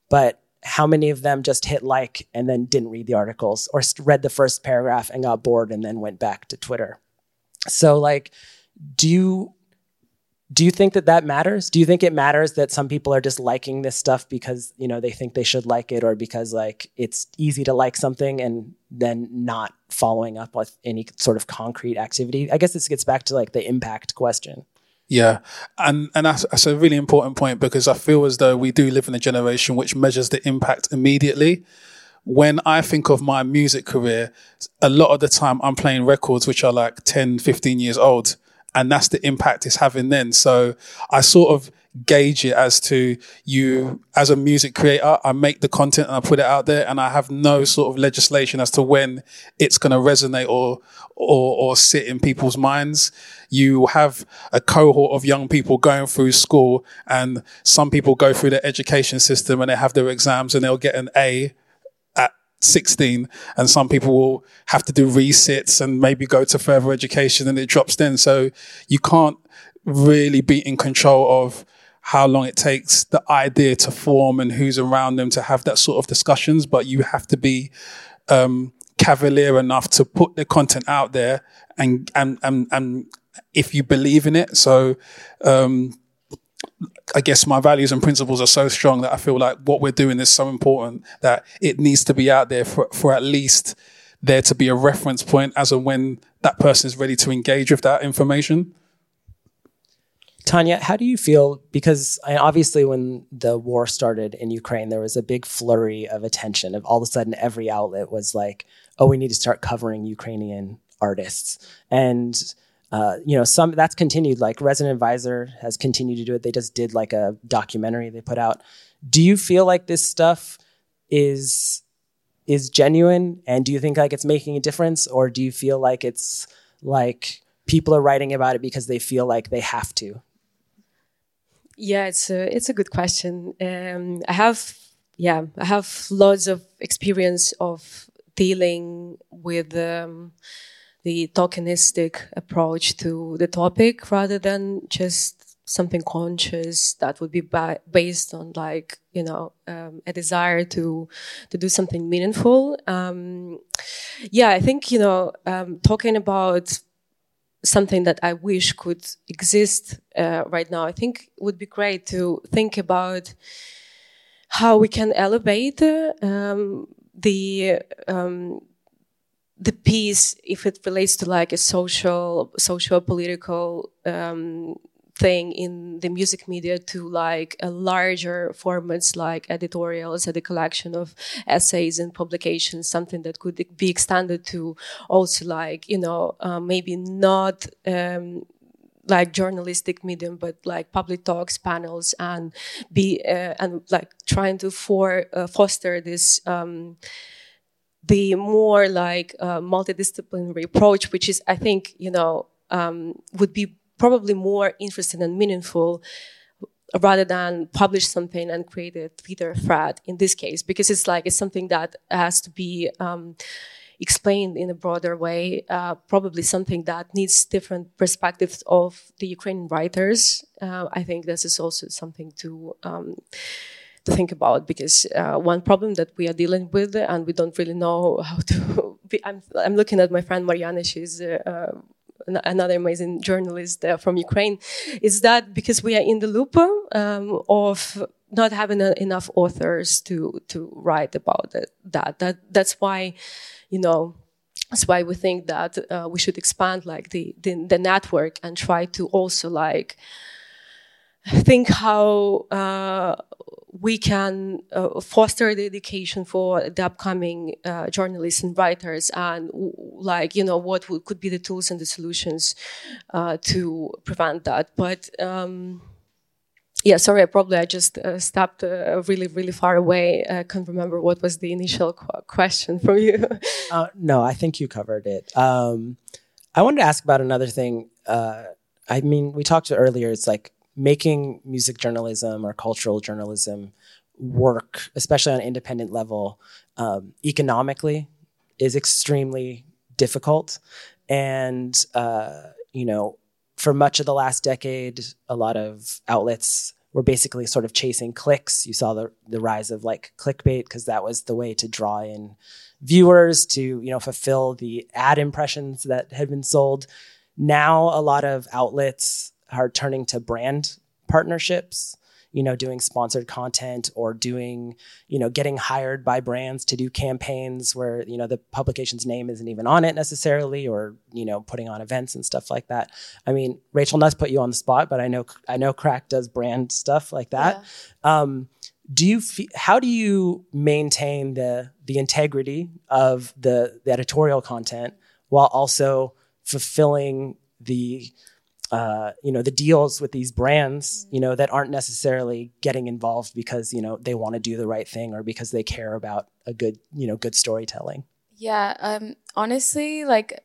But how many of them just hit like and then didn't read the articles or read the first paragraph and got bored and then went back to twitter? So like do you do you think that that matters? Do you think it matters that some people are just liking this stuff because you know they think they should like it or because like it's easy to like something and then not following up with any sort of concrete activity? I guess this gets back to like the impact question. Yeah, and and that's, that's a really important point because I feel as though we do live in a generation which measures the impact immediately. When I think of my music career, a lot of the time I'm playing records which are like 10, 15 years old and that's the impact it's having then. So I sort of gauge it as to you as a music creator. I make the content and I put it out there, and I have no sort of legislation as to when it's going to resonate or or or sit in people's minds. You have a cohort of young people going through school, and some people go through the education system and they have their exams and they'll get an A 16 and some people will have to do resits and maybe go to further education and it drops then. So you can't really be in control of how long it takes the idea to form and who's around them to have that sort of discussions, but you have to be, um, cavalier enough to put the content out there and, and, and, and if you believe in it. So, um, I guess my values and principles are so strong that I feel like what we're doing is so important that it needs to be out there for, for at least there to be a reference point as and when that person is ready to engage with that information. Tanya, how do you feel? Because obviously, when the war started in Ukraine, there was a big flurry of attention. Of all of a sudden, every outlet was like, "Oh, we need to start covering Ukrainian artists," and uh, you know, some that's continued. Like Resident Advisor has continued to do it. They just did like a documentary they put out. Do you feel like this stuff is is genuine, and do you think like it's making a difference, or do you feel like it's like people are writing about it because they feel like they have to? Yeah, it's a it's a good question. Um, I have yeah, I have lots of experience of dealing with um, the tokenistic approach to the topic rather than just something conscious that would be ba- based on like you know um, a desire to to do something meaningful. Um, yeah, I think you know um, talking about something that I wish could exist uh, right now. I think would be great to think about how we can elevate um, the um, the piece if it relates to like a social, social political um, thing in the music media to like a larger formats like editorials and a collection of essays and publications, something that could be extended to also like, you know, uh, maybe not, um, like journalistic medium, but like public talks, panels, and be uh, and like trying to for uh, foster this um, the more like uh, multidisciplinary approach, which is I think you know um, would be probably more interesting and meaningful rather than publish something and create a Twitter thread in this case, because it's like it's something that has to be um, explained in a broader way, uh, probably something that needs different perspectives of the Ukrainian writers. Uh, I think this is also something to. Um, to think about because uh, one problem that we are dealing with and we don't really know how to be, I'm, I'm looking at my friend Mariana she's uh, another amazing journalist uh, from Ukraine, is that because we are in the loop um, of not having enough authors to to write about it, that that that's why, you know. That's why we think that uh, we should expand like the, the, the network and try to also like think how uh, we can uh, foster the education for the upcoming uh, journalists and writers and like you know what would, could be the tools and the solutions uh, to prevent that. But um, yeah sorry I probably i just uh, stopped uh, really really far away. I can't remember what was the initial qu- question from you. No i think you covered it. Um, i wanted to ask about another thing. I mean we talked earlier it's like making music journalism or cultural journalism work, especially on an independent level, um, economically is extremely difficult. And, uh, you know, for much of the last decade, a lot of outlets were basically sort of chasing clicks. You saw the, the rise of like clickbait because that was the way to draw in viewers to, you know, fulfill the ad impressions that had been sold. Now, a lot of outlets are turning to brand partnerships you know doing sponsored content or doing you know getting hired by brands to do campaigns where you know the publication's name isn't even on it necessarily or you know putting on events and stuff like that i mean rachel nuss put you on the spot but i know i know crack does brand stuff like that yeah. um, do you fe- how do you maintain the the integrity of the, the editorial content while also fulfilling the uh, you know the deals with these brands you know that aren't necessarily getting involved because you know they want to do the right thing or because they care about a good you know good storytelling. Yeah um honestly like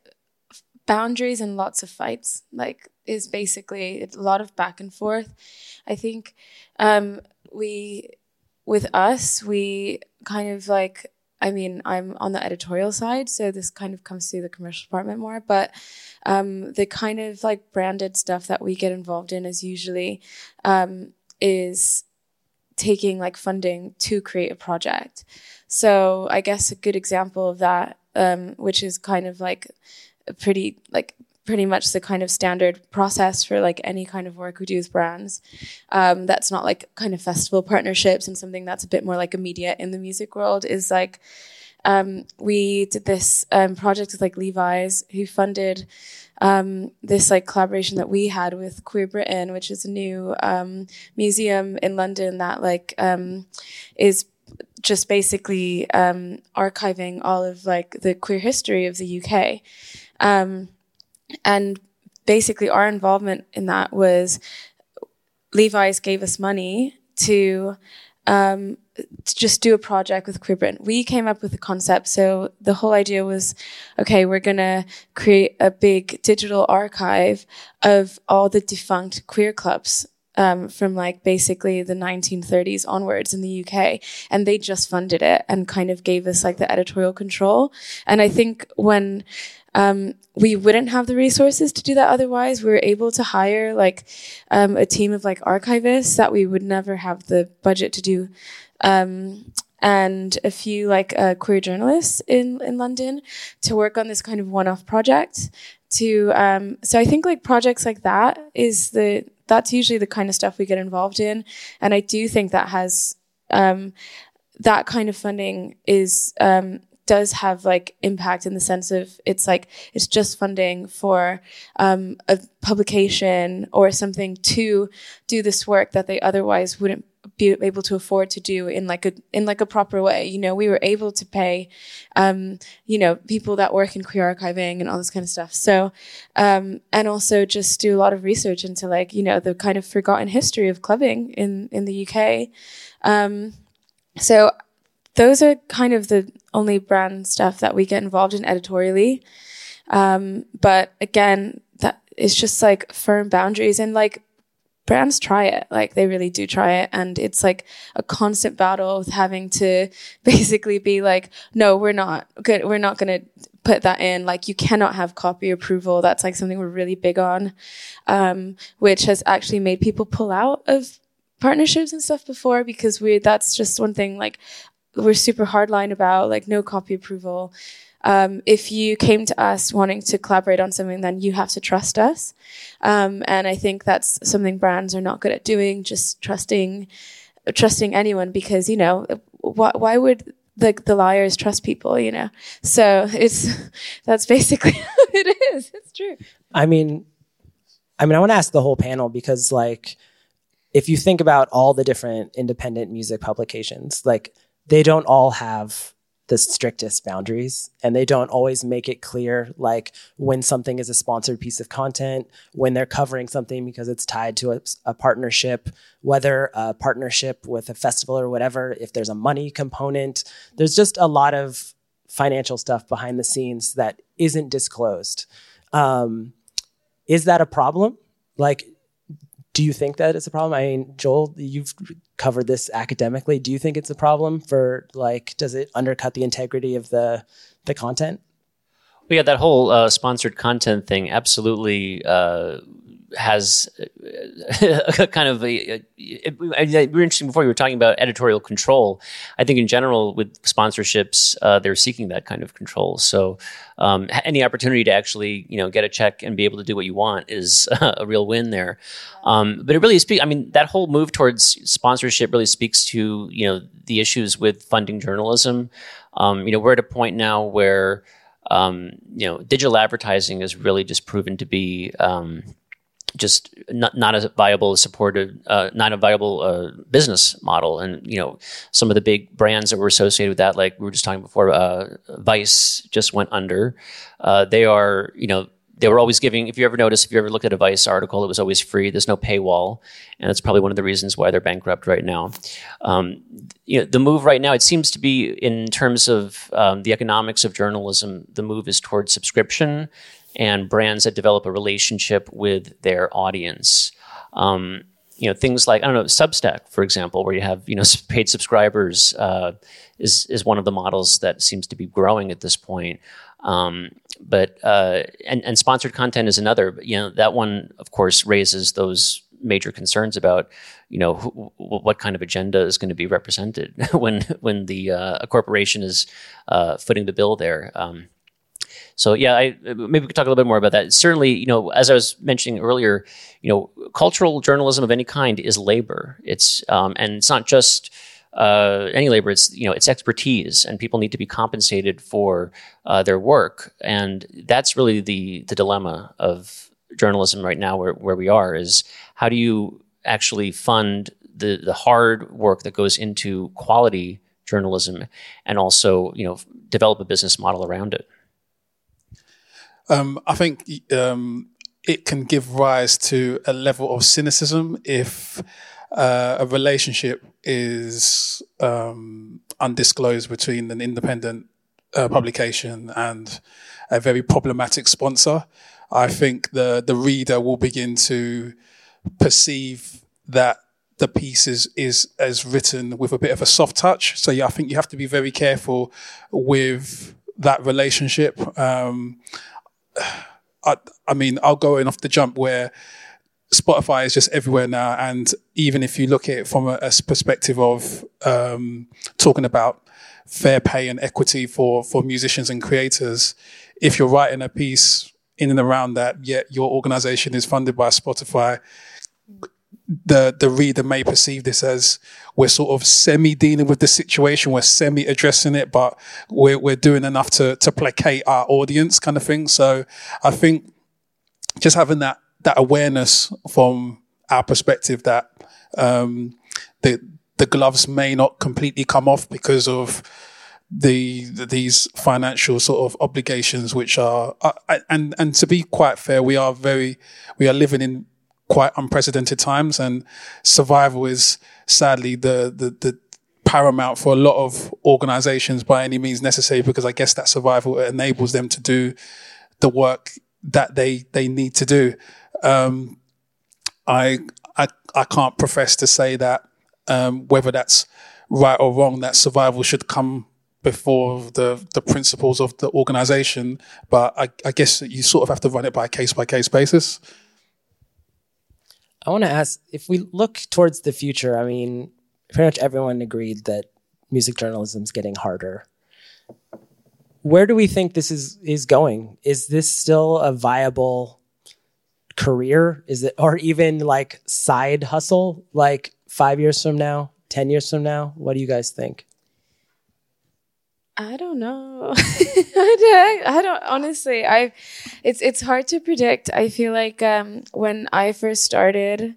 boundaries and lots of fights like is basically a lot of back and forth. I think um we with us we kind of like I mean, I'm on the editorial side, so this kind of comes through the commercial department more. But um, the kind of like branded stuff that we get involved in is usually um, is taking like funding to create a project. So I guess a good example of that, um, which is kind of like a pretty like pretty much the kind of standard process for like any kind of work we do with brands. Um, that's not like kind of festival partnerships and something that's a bit more like a media in the music world is like um, we did this um, project with like Levi's, who funded um, this like collaboration that we had with Queer Britain, which is a new um, museum in London that like um, is just basically um, archiving all of like the queer history of the UK, and basically our involvement in that was Levi's gave us money to um, to just do a project with Queer. We came up with the concept. So the whole idea was, okay, we're going to create a big digital archive of all the defunct queer clubs. Um, from like basically the 1930s onwards in the UK, and they just funded it and kind of gave us like the editorial control. And I think when um, we wouldn't have the resources to do that otherwise. We were able to hire like um, a team of like archivists that we would never have the budget to do um, and a few like uh, queer journalists in in London to work on this kind of one-off project. To um, so I think like projects like that is the that's usually the kind of stuff we get involved in, and I do think that has um, that kind of funding is um, does have like impact in the sense of it's like it's just funding for um, a publication or something to do this work that they otherwise wouldn't be able to afford to do in like a in like a proper way. You know, we were able to pay, um, you know, people that work in queer archiving and all this kind of stuff. So, um, and also just do a lot of research into like you know the kind of forgotten history of clubbing in in the UK. Um, so those are kind of the only brand stuff that we get involved in editorially. Um, but again, that is just like firm boundaries and like brands try it. Like they really do try it. And it's like a constant battle with having to basically be like, no, we're not good. We're not going to put that in. Like you cannot have copy approval. That's like something we're really big on, um, which has actually made people pull out of partnerships and stuff before because we, that's just one thing like we're super hardline about like no copy approval um, if you came to us wanting to collaborate on something, then you have to trust us. Um, and I think that's something brands are not good at doing, just trusting, trusting anyone because, you know, wh- why would the, the liars trust people, you know? So it's, that's basically it is. It's true. I mean, I mean, I want to ask the whole panel because like, if you think about all the different independent music publications, like they don't all have the strictest boundaries and they don't always make it clear like when something is a sponsored piece of content when they're covering something because it's tied to a, a, partnership whether a partnership with a festival or whatever if there's a money component. There's just a lot of financial stuff behind the scenes that isn't disclosed. Um, is that a problem? Like do you think that it's a problem? I mean, Joel, you've covered this academically. Do you think it's a problem for like, does it undercut the integrity of the the content? Well, yeah, that whole uh, sponsored content thing absolutely uh, has a kind of a, a, were interesting before you were talking about editorial control. I think in general with sponsorships, uh, they're seeking that kind of control. So um, any opportunity to actually you know get a check and be able to do what you want is a real win there. Um, but it really speaks. I mean, that whole move towards sponsorship really speaks to you know the issues with funding journalism. Um, you know, we're at a point now where um, you know digital advertising is really just proven to be um, just not, not a viable supported uh, not a viable uh, business model. And you know some of the big brands that were associated with that like we were just talking before uh, vice just went under. Uh, they are you know they were always giving if you ever notice if you ever looked at a vice article it was always free. There's no paywall. And that's probably one of the reasons why they're bankrupt right now. Um, you know the move right now it seems to be in terms of um, the economics of journalism the move is towards subscription and brands that develop a relationship with their audience. Um, you know, things like I don't know, Substack, for example, where you have you know paid subscribers uh, is is one of the models that seems to be growing at this point. Um, but uh, and and sponsored content is another. You know, that one of course raises those major concerns about you know what kind of agenda is going to be represented when when the uh, a corporation is uh, footing the bill there. Um, so yeah, I, maybe we could talk a little bit more about that. Certainly, you know, as I was mentioning earlier, you know, cultural journalism of any kind is labor. It's um, and it's not just uh, any labor, it's you know it's expertise, and people need to be compensated for uh, their work, and that's really the the dilemma of journalism right now, where where we are, is how do you actually fund the the hard work that goes into quality journalism, and also you know develop a business model around it. Um, I think um, it can give rise to a level of cynicism if uh, a relationship is um, undisclosed between an independent uh, publication and a very problematic sponsor. I think the the reader will begin to perceive that the piece is is is written with a bit of a soft touch. So yeah, I think you have to be very careful with that relationship. Um, I, I mean, I'll go in off the jump where Spotify is just everywhere now. And even if you look at it from a, a perspective of um, talking about fair pay and equity for, for musicians and creators, if you're writing a piece in and around that, yet your organization is funded by Spotify, the the reader may perceive this as we're sort of semi dealing with the situation, we're semi addressing it, but we're we're doing enough to to placate our audience, kind of thing. So I think just having that that awareness from our perspective that um, the the gloves may not completely come off because of the, the these financial sort of obligations, which are uh, and and to be quite fair, we are very we are living in quite unprecedented times, and survival is sadly the the, the paramount for a lot of organizations by any means necessary because I guess that survival enables them to do the work that they they need to do. Um, I I I can't profess to say that um, whether that's right or wrong that survival should come before the the principles of the organization, but I, I guess you sort of have to run it by a case by case basis. I want to ask if we look towards the future. I mean, pretty much everyone agreed that music journalism is getting harder. Where do we think this is is going? Is this still a viable career? Is it or even like side hustle like 5 years from now, 10 years from now? What do you guys think? I don't know. I, don't, honestly. I it's it's hard to predict. I feel like um, when I first started,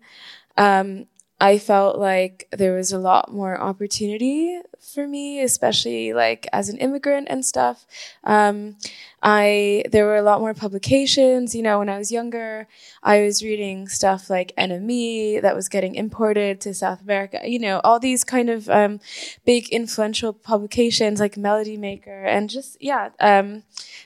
um, I felt like there was a lot more opportunity for me, especially like as an immigrant and stuff. Um, I there were a lot more publications. You know, when I was younger, I was reading stuff like NME that was getting imported to South America. You know, all these kind of um, big influential publications like Melody Maker and just yeah, um,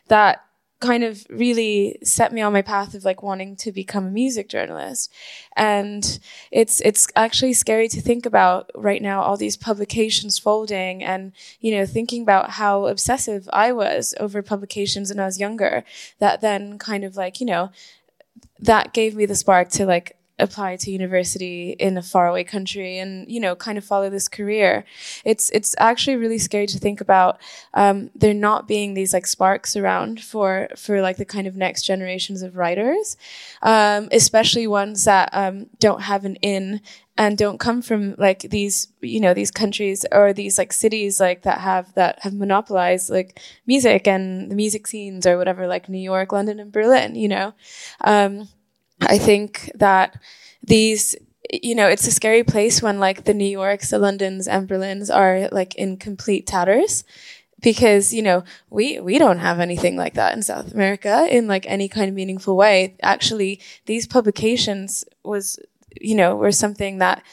that kind of really set me on my path of like wanting to become a music journalist. And it's, it's actually scary to think about right now, all these publications folding and, you know, thinking about how obsessive I was over publications when I was younger that then kind of like, you know, that gave me the spark to like apply to university in a faraway country and you know kind of follow this career. It's it's actually really scary to think about um, there not being these like sparks around for for like the kind of next generations of writers um, especially ones that um, don't have an in and don't come from like these you know these countries or these like cities like that have that have monopolized like music and the music scenes or whatever like new york london and berlin you know? Um, I think that these you know, it's a scary place when like the New Yorks, the Londons and Berlins are like in complete tatters because, you know, we, we don't have anything like that in South America in like any kind of meaningful way. Actually, these publications was, you know, were something that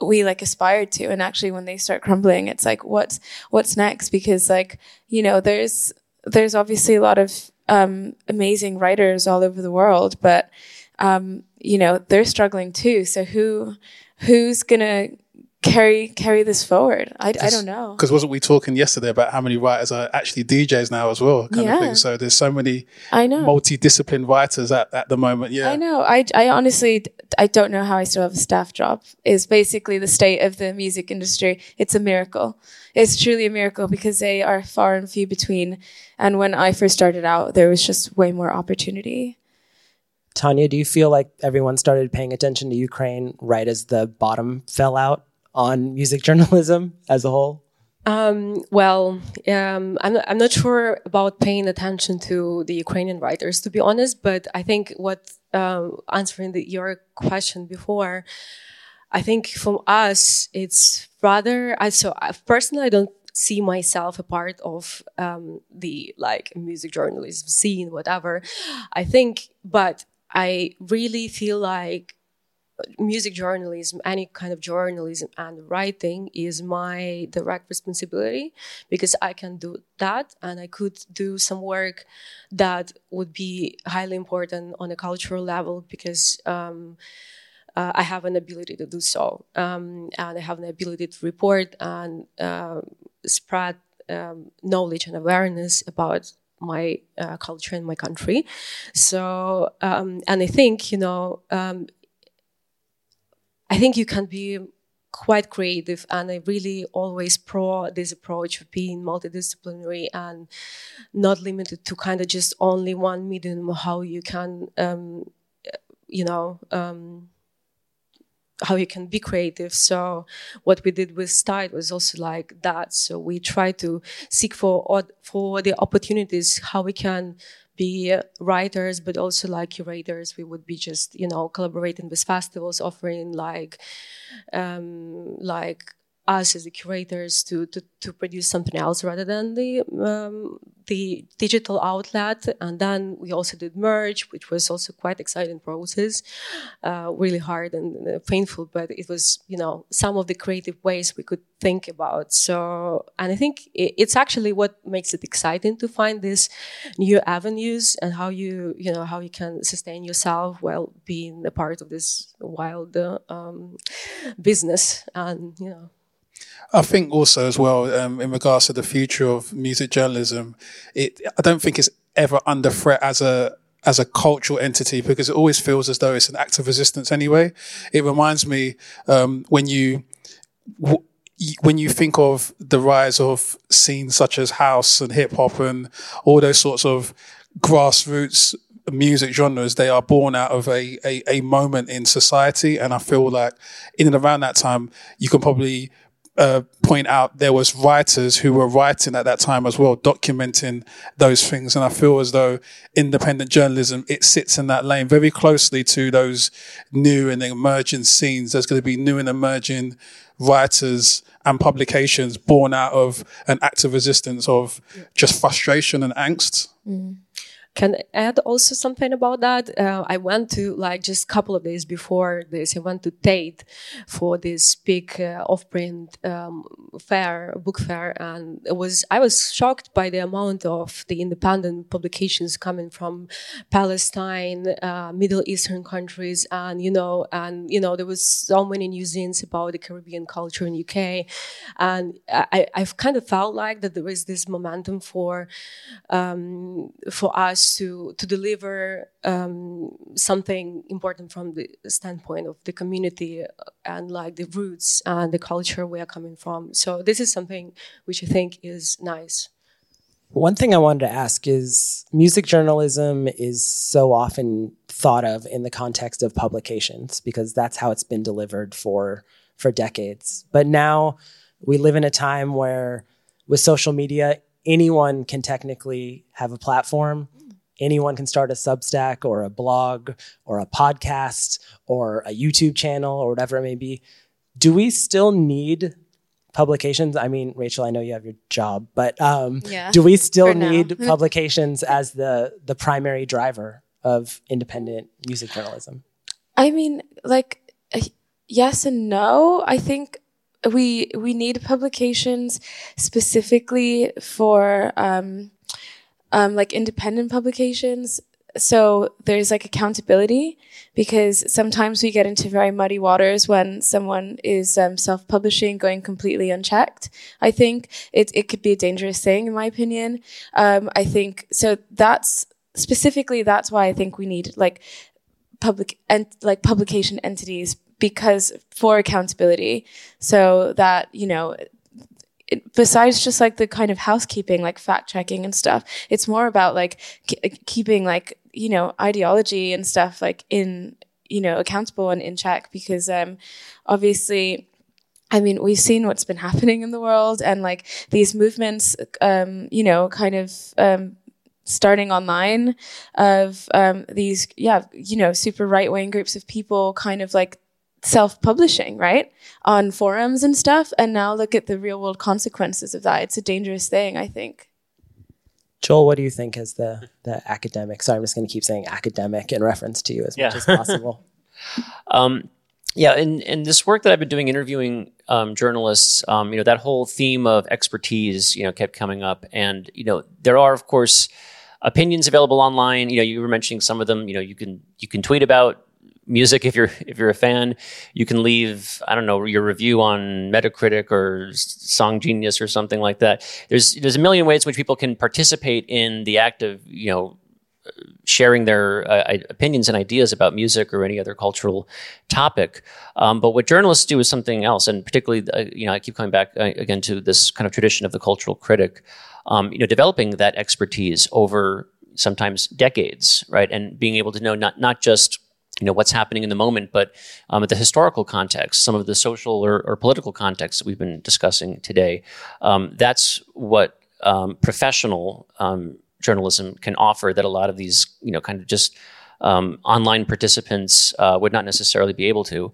we like aspired to. And actually when they start crumbling, it's like, what's, what's next? Because like, you know, there's, there's obviously a lot of um, amazing writers all over the world, but um, you know they're struggling too. So who who's gonna carry carry this forward? I, I don't know. Because wasn't we talking yesterday about how many writers are actually DJs now as well? Kind yeah. of thing. So there's so many I know multidisciplined writers at, at the moment. Yeah, I know. I I honestly I don't know how I still have a staff job. Is basically the state of the music industry. It's a miracle. It's truly a miracle because they are far and few between. And when I first started out, there was just way more opportunity. Tanya, do you feel like everyone started paying attention to Ukraine right as the bottom fell out on music journalism as a whole? Um, well, um, I'm, I'm not sure about paying attention to the Ukrainian writers, to be honest, but I think what, um, answering the, your question before, I think from us, it's rather, I, so I, personally, I don't see myself a part of, um, the like music journalism scene, whatever. I think, but I really feel like music journalism, any kind of journalism and writing is my direct responsibility because I can do that and I could do some work that would be highly important on a cultural level because um, uh, I have an ability to do so. Um, and I have an ability to report and uh, spread um, knowledge and awareness about my uh, culture and my country. So, um, and I think, you know, um, I think you can be quite creative and I really always pro this approach of being multidisciplinary and not limited to kind of just only one medium how you can um, you know um, how you can be creative. So what we did with style was also like that. So we try to seek for for the opportunities how we can be writers, but also like curators. We would be just, you know, collaborating with festivals, offering like, um, like us as the curators to, to, to produce something else rather than the um, the digital outlet. And then we also did merge, which was also quite exciting process, uh, really hard and uh, painful, but it was, you know, some of the creative ways we could think about. So, and I think it's actually what makes it exciting to find these new avenues and how you, you know, how you can sustain yourself while being a part of this wild uh, um, business and, you know. I think also as well, um, in regards to the future of music journalism, it I don't think it's ever under threat as a as a cultural entity because it always feels as though it's an act of resistance anyway. It reminds me um, when you w- when you think of the rise of scenes such as house and hip hop and all those sorts of grassroots music genres, they are born out of a, a, a moment in society. And I feel like in and around that time, you can probably uh, point out there was writers who were writing at that time as well, documenting those things. And I feel as though independent journalism, it sits in that lane very closely to those new and emerging scenes. There's going to be new and emerging writers and publications born out of an act of resistance of just frustration and angst. Mm can add also something about that. Uh, I went to like just a couple of days before this. I went to Tate for this big uh, off-print um, fair, book fair, and it was I was shocked by the amount of the independent publications coming from Palestine, uh, Middle Eastern countries, and you know, and you know, there was so many zines about the Caribbean culture in UK, and I, I've kind of felt like that there is this momentum for um, for us to to deliver um, something important from the standpoint of the community and like the roots and the culture we are coming from. So this is something which I think is nice. One thing I wanted to ask is music journalism is so often thought of in the context of publications because that's how it's been delivered for for decades. But now we live in a time where with social media anyone can technically have a platform anyone can start a Substack or a blog or a podcast or a YouTube channel or whatever it may be. Do we still need publications? I mean, Rachel, I know you have your job, but um, yeah, do we still need publications as the the primary driver of independent music journalism? I mean, like yes and no. I think we we need publications specifically for um, um, like independent publications. So there's like accountability because sometimes we get into very muddy waters when someone is um, self-publishing, going completely unchecked. I think it it could be a dangerous thing, in my opinion. Um, I think so. That's specifically that's why I think we need like public and like publication entities because for accountability so that you know it, besides just like the kind of housekeeping, like fact checking and stuff, it's more about like k- keeping like, you know, ideology and stuff like in, you know, accountable and in check because, um, obviously, I mean, we've seen what's been happening in the world and like these movements, um, you know, kind of um, starting online of um, these, yeah, you know, super right wing groups of people kind of like self publishing, right? On forums and stuff. And now look at the real world consequences of that. It's a dangerous thing, I think. Joel, what do you think as the, the academic? Sorry, I'm just going to keep saying academic in reference to you as yeah. much as possible. um, yeah, in, in this work that I've been doing, interviewing um, journalists, um, you know, that whole theme of expertise, you know, kept coming up, and you know, there are of course opinions available online. You know, you were mentioning some of them. You know, you can you can tweet about music if you're if you're a fan. You can leave I don't know your review on Metacritic or Song Genius or something like that. There's there's a million ways in which people can participate in the act of you know sharing their uh, opinions and ideas about music or any other cultural topic. Um, but what journalists do is something else, and particularly, uh, you know, I keep coming back uh, again to this kind of tradition of the cultural critic. Um, you know, developing that expertise over sometimes decades, right, and being able to know not not just you know what's happening in the moment, but um, the historical context, some of the social or, or political context that we've been discussing today. Um, that's what um, professional um, journalism can offer that a lot of these, you know, kind of just um, online participants uh, would not necessarily be able to.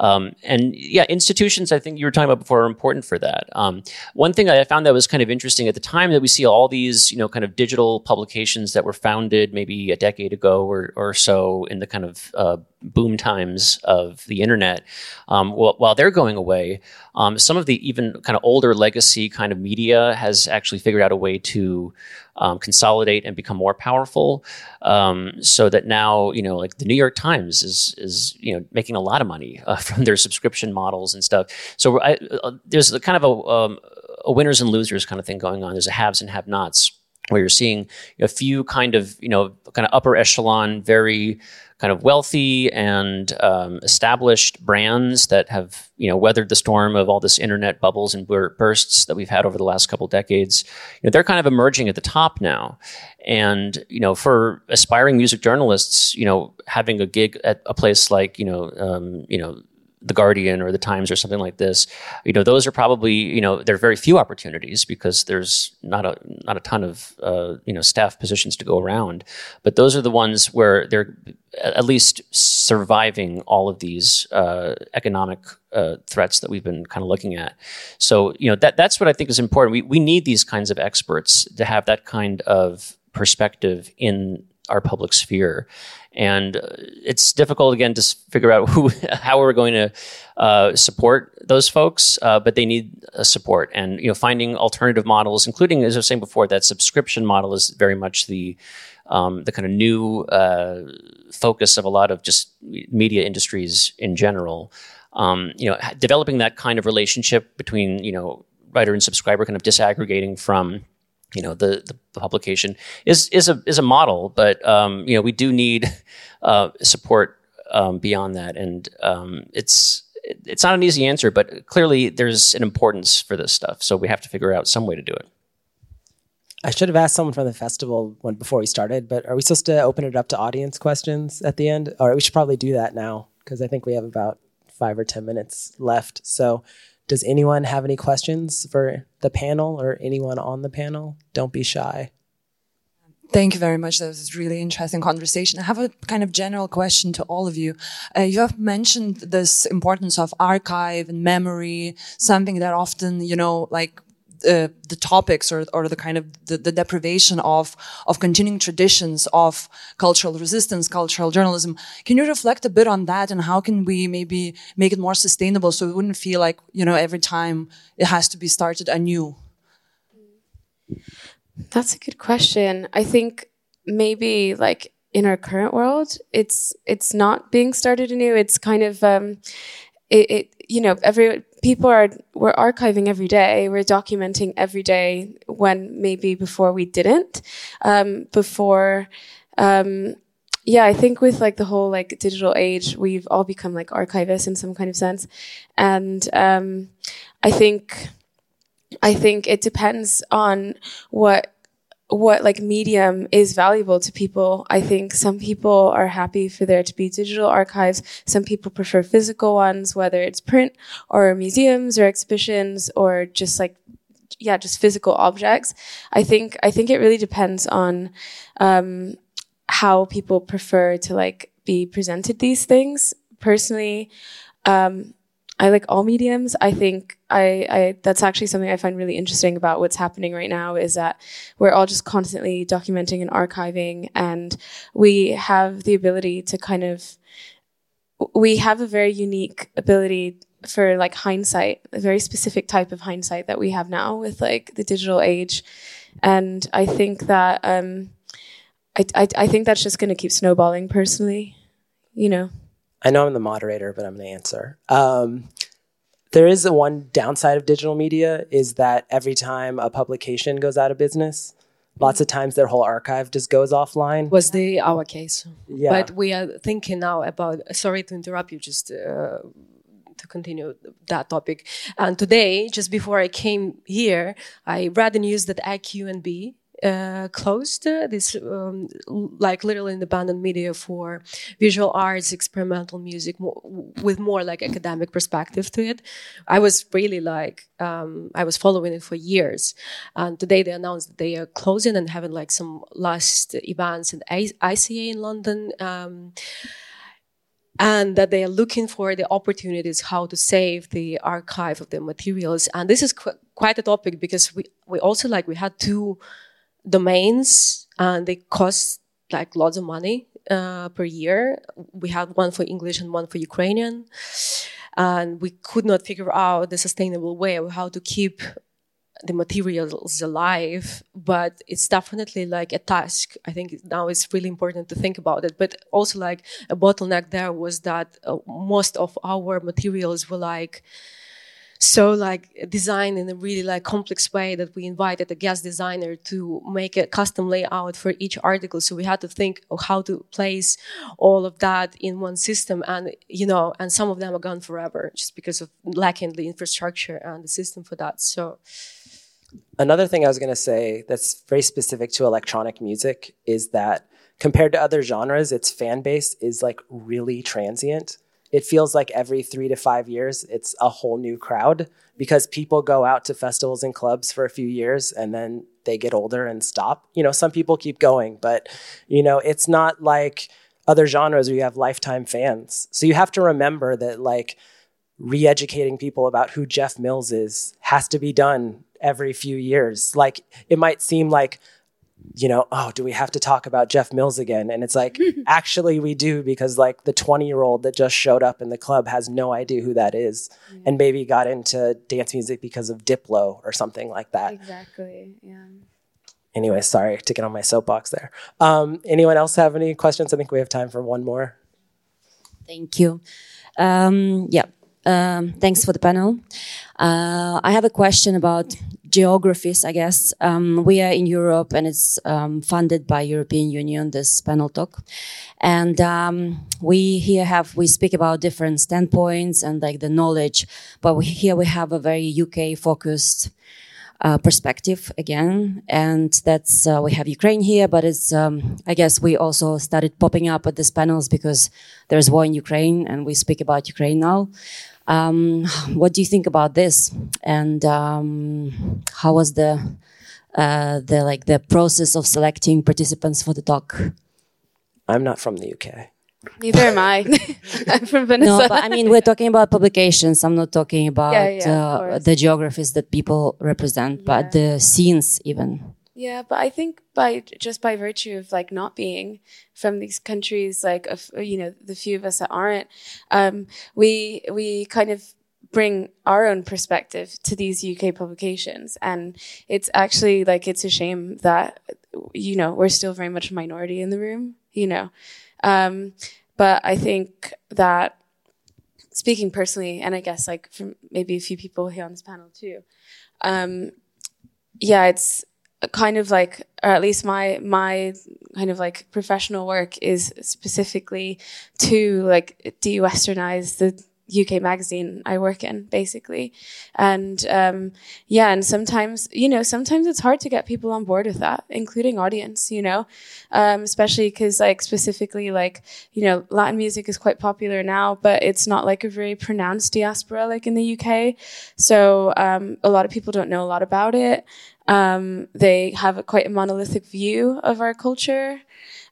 Um, and yeah, institutions, I think you were talking about before, are important for that. Um, one thing I found that was kind of interesting at the time that we see all these, you know, kind of digital publications that were founded maybe a decade ago or, or so in the kind of uh, boom times of the internet, um, while, while, they're going away, um, some of the even kind of older legacy kind of media has actually figured out a way to um, consolidate and become more powerful. Um, so that now, you know, like the New York Times is is you know making a lot of money uh, from their subscription models and stuff. So I, uh, there's a kind of a, um, a winners and losers kind of thing going on. There's a haves and have-nots where you're seeing a few kind of you know kind of upper echelon, very kind of wealthy and um, established brands that have you know weathered the storm of all this internet bubbles and bursts that we've had over the last couple decades. You know, they're kind of emerging at the top now, and you know, for aspiring music journalists, you know, having a gig at a place like you know, um, you know the Guardian or the Times or something like this, you know, those are probably you know there are very few opportunities because there's not a not a ton of uh, you know staff positions to go around. But those are the ones where they're at least surviving all of these uh, economic uh, threats that we've been kind of looking at. So you know that that's what I think is important. We we need these kinds of experts to have that kind of perspective in our public sphere and uh, it's difficult again to figure out who how we're going to uh, support those folks uh, but they need support. And you know finding alternative models including as i was saying before that subscription model is very much the um, the kind of new uh, focus of a lot of just media industries in general. Um, you know developing that kind of relationship between you know writer and subscriber kind of disaggregating from you know the, the, publication is is a is a model, but um, you know we do need uh, support um, beyond that, and um, it's it's not an easy answer, but clearly there's an importance for this stuff, so we have to figure out some way to do it. I should have asked someone from the festival when before we started, but are we supposed to open it up to audience questions at the end? Or we should probably do that now because I think we have about five or ten minutes left. So does anyone have any questions for the panel or anyone on the panel? Don't be shy. Thank you very much. That was a really interesting conversation. I have a kind of general question to all of you. Uh, you have mentioned this importance of archive and memory, something that often, you know, like uh, the topics or, or the kind of the, the, deprivation of of continuing traditions of cultural resistance, cultural journalism. Can you reflect a bit on that and how can we maybe make it more sustainable so it wouldn't feel like you know every time it has to be started anew? That's a good question. I think maybe like in our current world, it's it's not being started anew. It's kind of um, it, it you know every people are we're archiving every day. We're documenting every day when maybe before we didn't. Um, before um, yeah i think with like the whole like digital age we've all become like archivists in some kind of sense. And um, i think i think it depends on what what like medium is valuable to people. I think some people are happy for there to be digital archives. Some people prefer physical ones, whether it's print or museums or exhibitions or just like yeah, just physical objects. I think I think it really depends on um, how people prefer to like be presented these things. Personally, um, I like all mediums. I think I, I, that's actually something I find really interesting about what's happening right now is that we're all just constantly documenting and archiving and we have the ability to kind of we have a very unique ability for like hindsight, a very specific type of hindsight that we have now with like the digital age. And I think that um I I, I think that's just gonna keep snowballing personally, you know. I know I'm the moderator, but I'm going to answer. Um, there is a one downside of digital media is that every time a publication goes out of business, lots of times their whole archive just goes offline. Was the our case? Yeah. But we are thinking now about. Sorry to interrupt you. Just. Uh, to continue that topic. And today, just before I came here, I read the news that IQNB uh, closed uh, this um, like little independent media for visual arts, experimental music, with more like academic perspective to it. I was really like um, I was following it for years, and today they announced that they are closing and having like some last events in ICA in London. Um, and that they are looking for the opportunities how to save the archive of the materials and this is qu- quite a topic because we, we also like we had two domains and they cost like lots of money uh, per year. We had one for English and one for Ukrainian. And we could not figure out the sustainable way of how to keep the materials alive, but it's definitely like a task. I think now it's really important to think about it. But also, like a bottleneck there was that uh, most of our materials were like so like designed in a really like complex way that we invited a guest designer to make a custom layout for each article. So we had to think of how to place all of that in one system. And you know and some of them are gone forever just because of lacking the infrastructure and the system for that. So another thing i was going to say that's very specific to electronic music is that compared to other genres its fan base is like really transient it feels like every three to five years it's a whole new crowd because people go out to festivals and clubs for a few years and then they get older and stop. You know some people keep going but you know it's not like other genres where you have lifetime fans. So you have to remember that like re-educating people about who jeff mills is has to be done every few years. Like it might seem like you know, oh, do we have to talk about Jeff Mills again? And it's like, actually, we do because like the 20 year old that just showed up in the club has no idea who that is mm-hmm. and maybe got into dance music because of Diplo or something like that. Exactly. Yeah. Anyway, sorry to get on my soapbox there. Um, anyone else have any questions? I think we have time for one more. Thank you. Um, yeah. Um, thanks for the panel. Uh, I have a question about geographies, I guess. Um, we are in Europe and it's um, funded by European Union, this panel talk. And um, we here have, we speak about different standpoints and like the knowledge, but we, here we have a very UK focused uh, perspective again. And that's, uh, we have Ukraine here, but it's, um, I guess we also started popping up at these panels because there's war in Ukraine and we speak about Ukraine now. Um, what do you think about this? And um, how was the uh, the like the process of selecting participants for the talk? I'm not from the UK. Neither am I. I'm from Venezuela. No, but I mean, we're talking about publications. I'm not talking about yeah, yeah, uh, the geographies that people represent, yeah. but the scenes even. Yeah, but I think by just by virtue of like not being from these countries, like of, you know the few of us that aren't, um, we we kind of bring our own perspective to these UK publications, and it's actually like it's a shame that you know we're still very much a minority in the room, you know, um, but I think that speaking personally, and I guess like from maybe a few people here on this panel too, um, yeah, it's kind of like, or at least my my kind of like professional work is specifically to like de-westernize the UK magazine I work in, basically. And um, yeah, and sometimes, you know, sometimes it's hard to get people on board with that, including audience, you know, um, especially because, like, specifically, like, you know, Latin music is quite popular now, but it's not like a very pronounced diaspora like in the UK. So um, a lot of people don't know a lot about it. Um, they have a, quite a monolithic view of our culture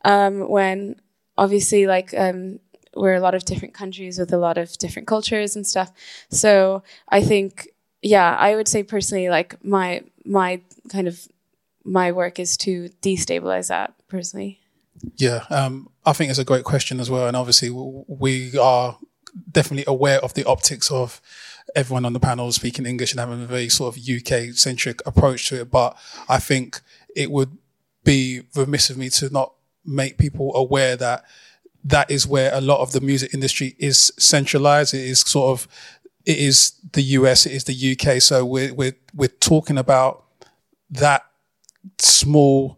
um, when obviously like um, we're a lot of different countries with a lot of different cultures and stuff. So I think, yeah, I would say personally, like my my kind of my work is to destabilize that personally. Yeah, um, I think it's a great question as well, and obviously we are definitely aware of the optics of everyone on the panel speaking English and having a very sort of UK centric approach to it. But I think it would be remiss of me to not make people aware that that is where a lot of the music industry is centralized. It is sort of, it is the US, it is the UK. So we're, we're, we're talking about that small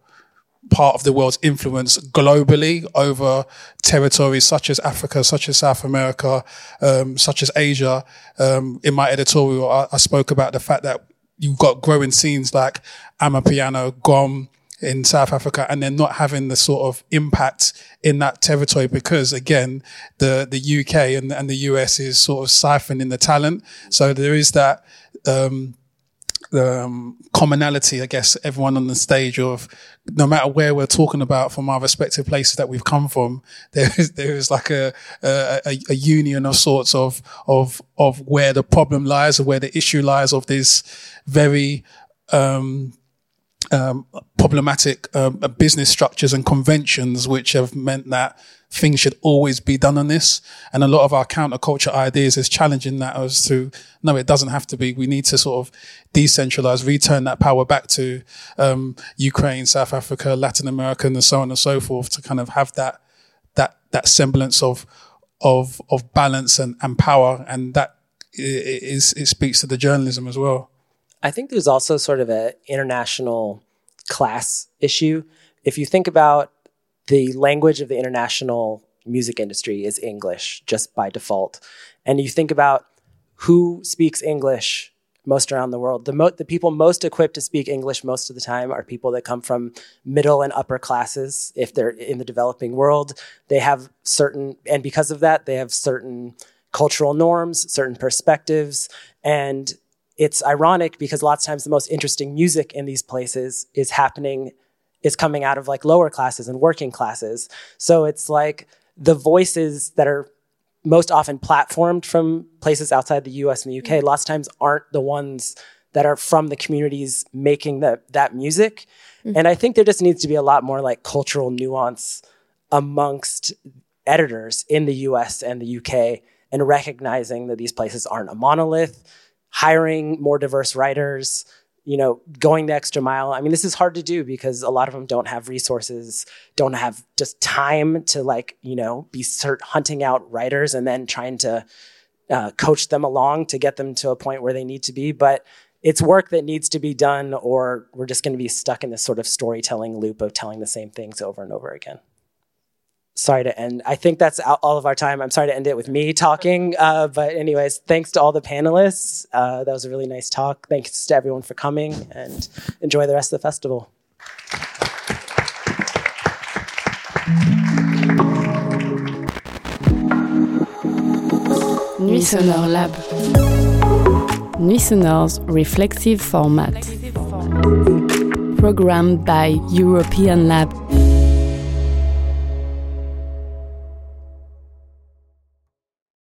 part of the world's influence globally over territories such as Africa, such as South America, um, such as Asia. Um, in my editorial, I, I, spoke about the fact that you've got growing scenes like Amapiano, Gqom, in South Africa and they're not having the sort of impact in that territory because again, the, the UK and, and the US is sort of siphoning the talent. So there is that, um, um, commonality, I guess, everyone on the stage of no matter where we're talking about from our respective places that we've come from, there is, there is like a, a, a union of sorts of, of, of where the problem lies or where the issue lies of this very, um, um, problematic um, business structures and conventions, which have meant that things should always be done on this. And a lot of our counterculture ideas is challenging that as to, no, it doesn't have to be. We need to sort of decentralize, return that power back to um, Ukraine, South Africa, Latin America, and so on and so forth to kind of have that that that semblance of of of balance and, and power. And that is it speaks to the journalism as well. I think there's also sort of an international class issue. If you think about the language of the international music industry is English just by default, and you think about who speaks English most around the world, the, mo- the people most equipped to speak English most of the time are people that come from middle and upper classes. If they're in the developing world, they have certain, and because of that, they have certain cultural norms, certain perspectives, and it's ironic because lots of times the most interesting music in these places is happening is coming out of like lower classes and working classes so it's like the voices that are most often platformed from places outside the US and the UK mm-hmm. lots of times aren't the ones that are from the communities making the, that music mm-hmm. and i think there just needs to be a lot more like cultural nuance amongst editors in the US and the UK and recognizing that these places aren't a monolith hiring more diverse writers, you know, going the extra mile. I mean, this is hard to do because a lot of them don't have resources, don't have just time to like, you know, be hunting out writers and then trying to uh, coach them along to get them to a point where they need to be. But it's work that needs to be done, or we're just going to be stuck in this sort of storytelling loop of telling the same things over and over again sorry to end. I think that's all of our time. I'm sorry to end it with me talking. Uh, but, anyways, thanks to all the panelists. Uh, that was a really nice talk. Thanks to everyone for coming and enjoy the rest of the festival. Nuits sonores Lab. Nuits sonores' reflexive format. Programmed by European Lab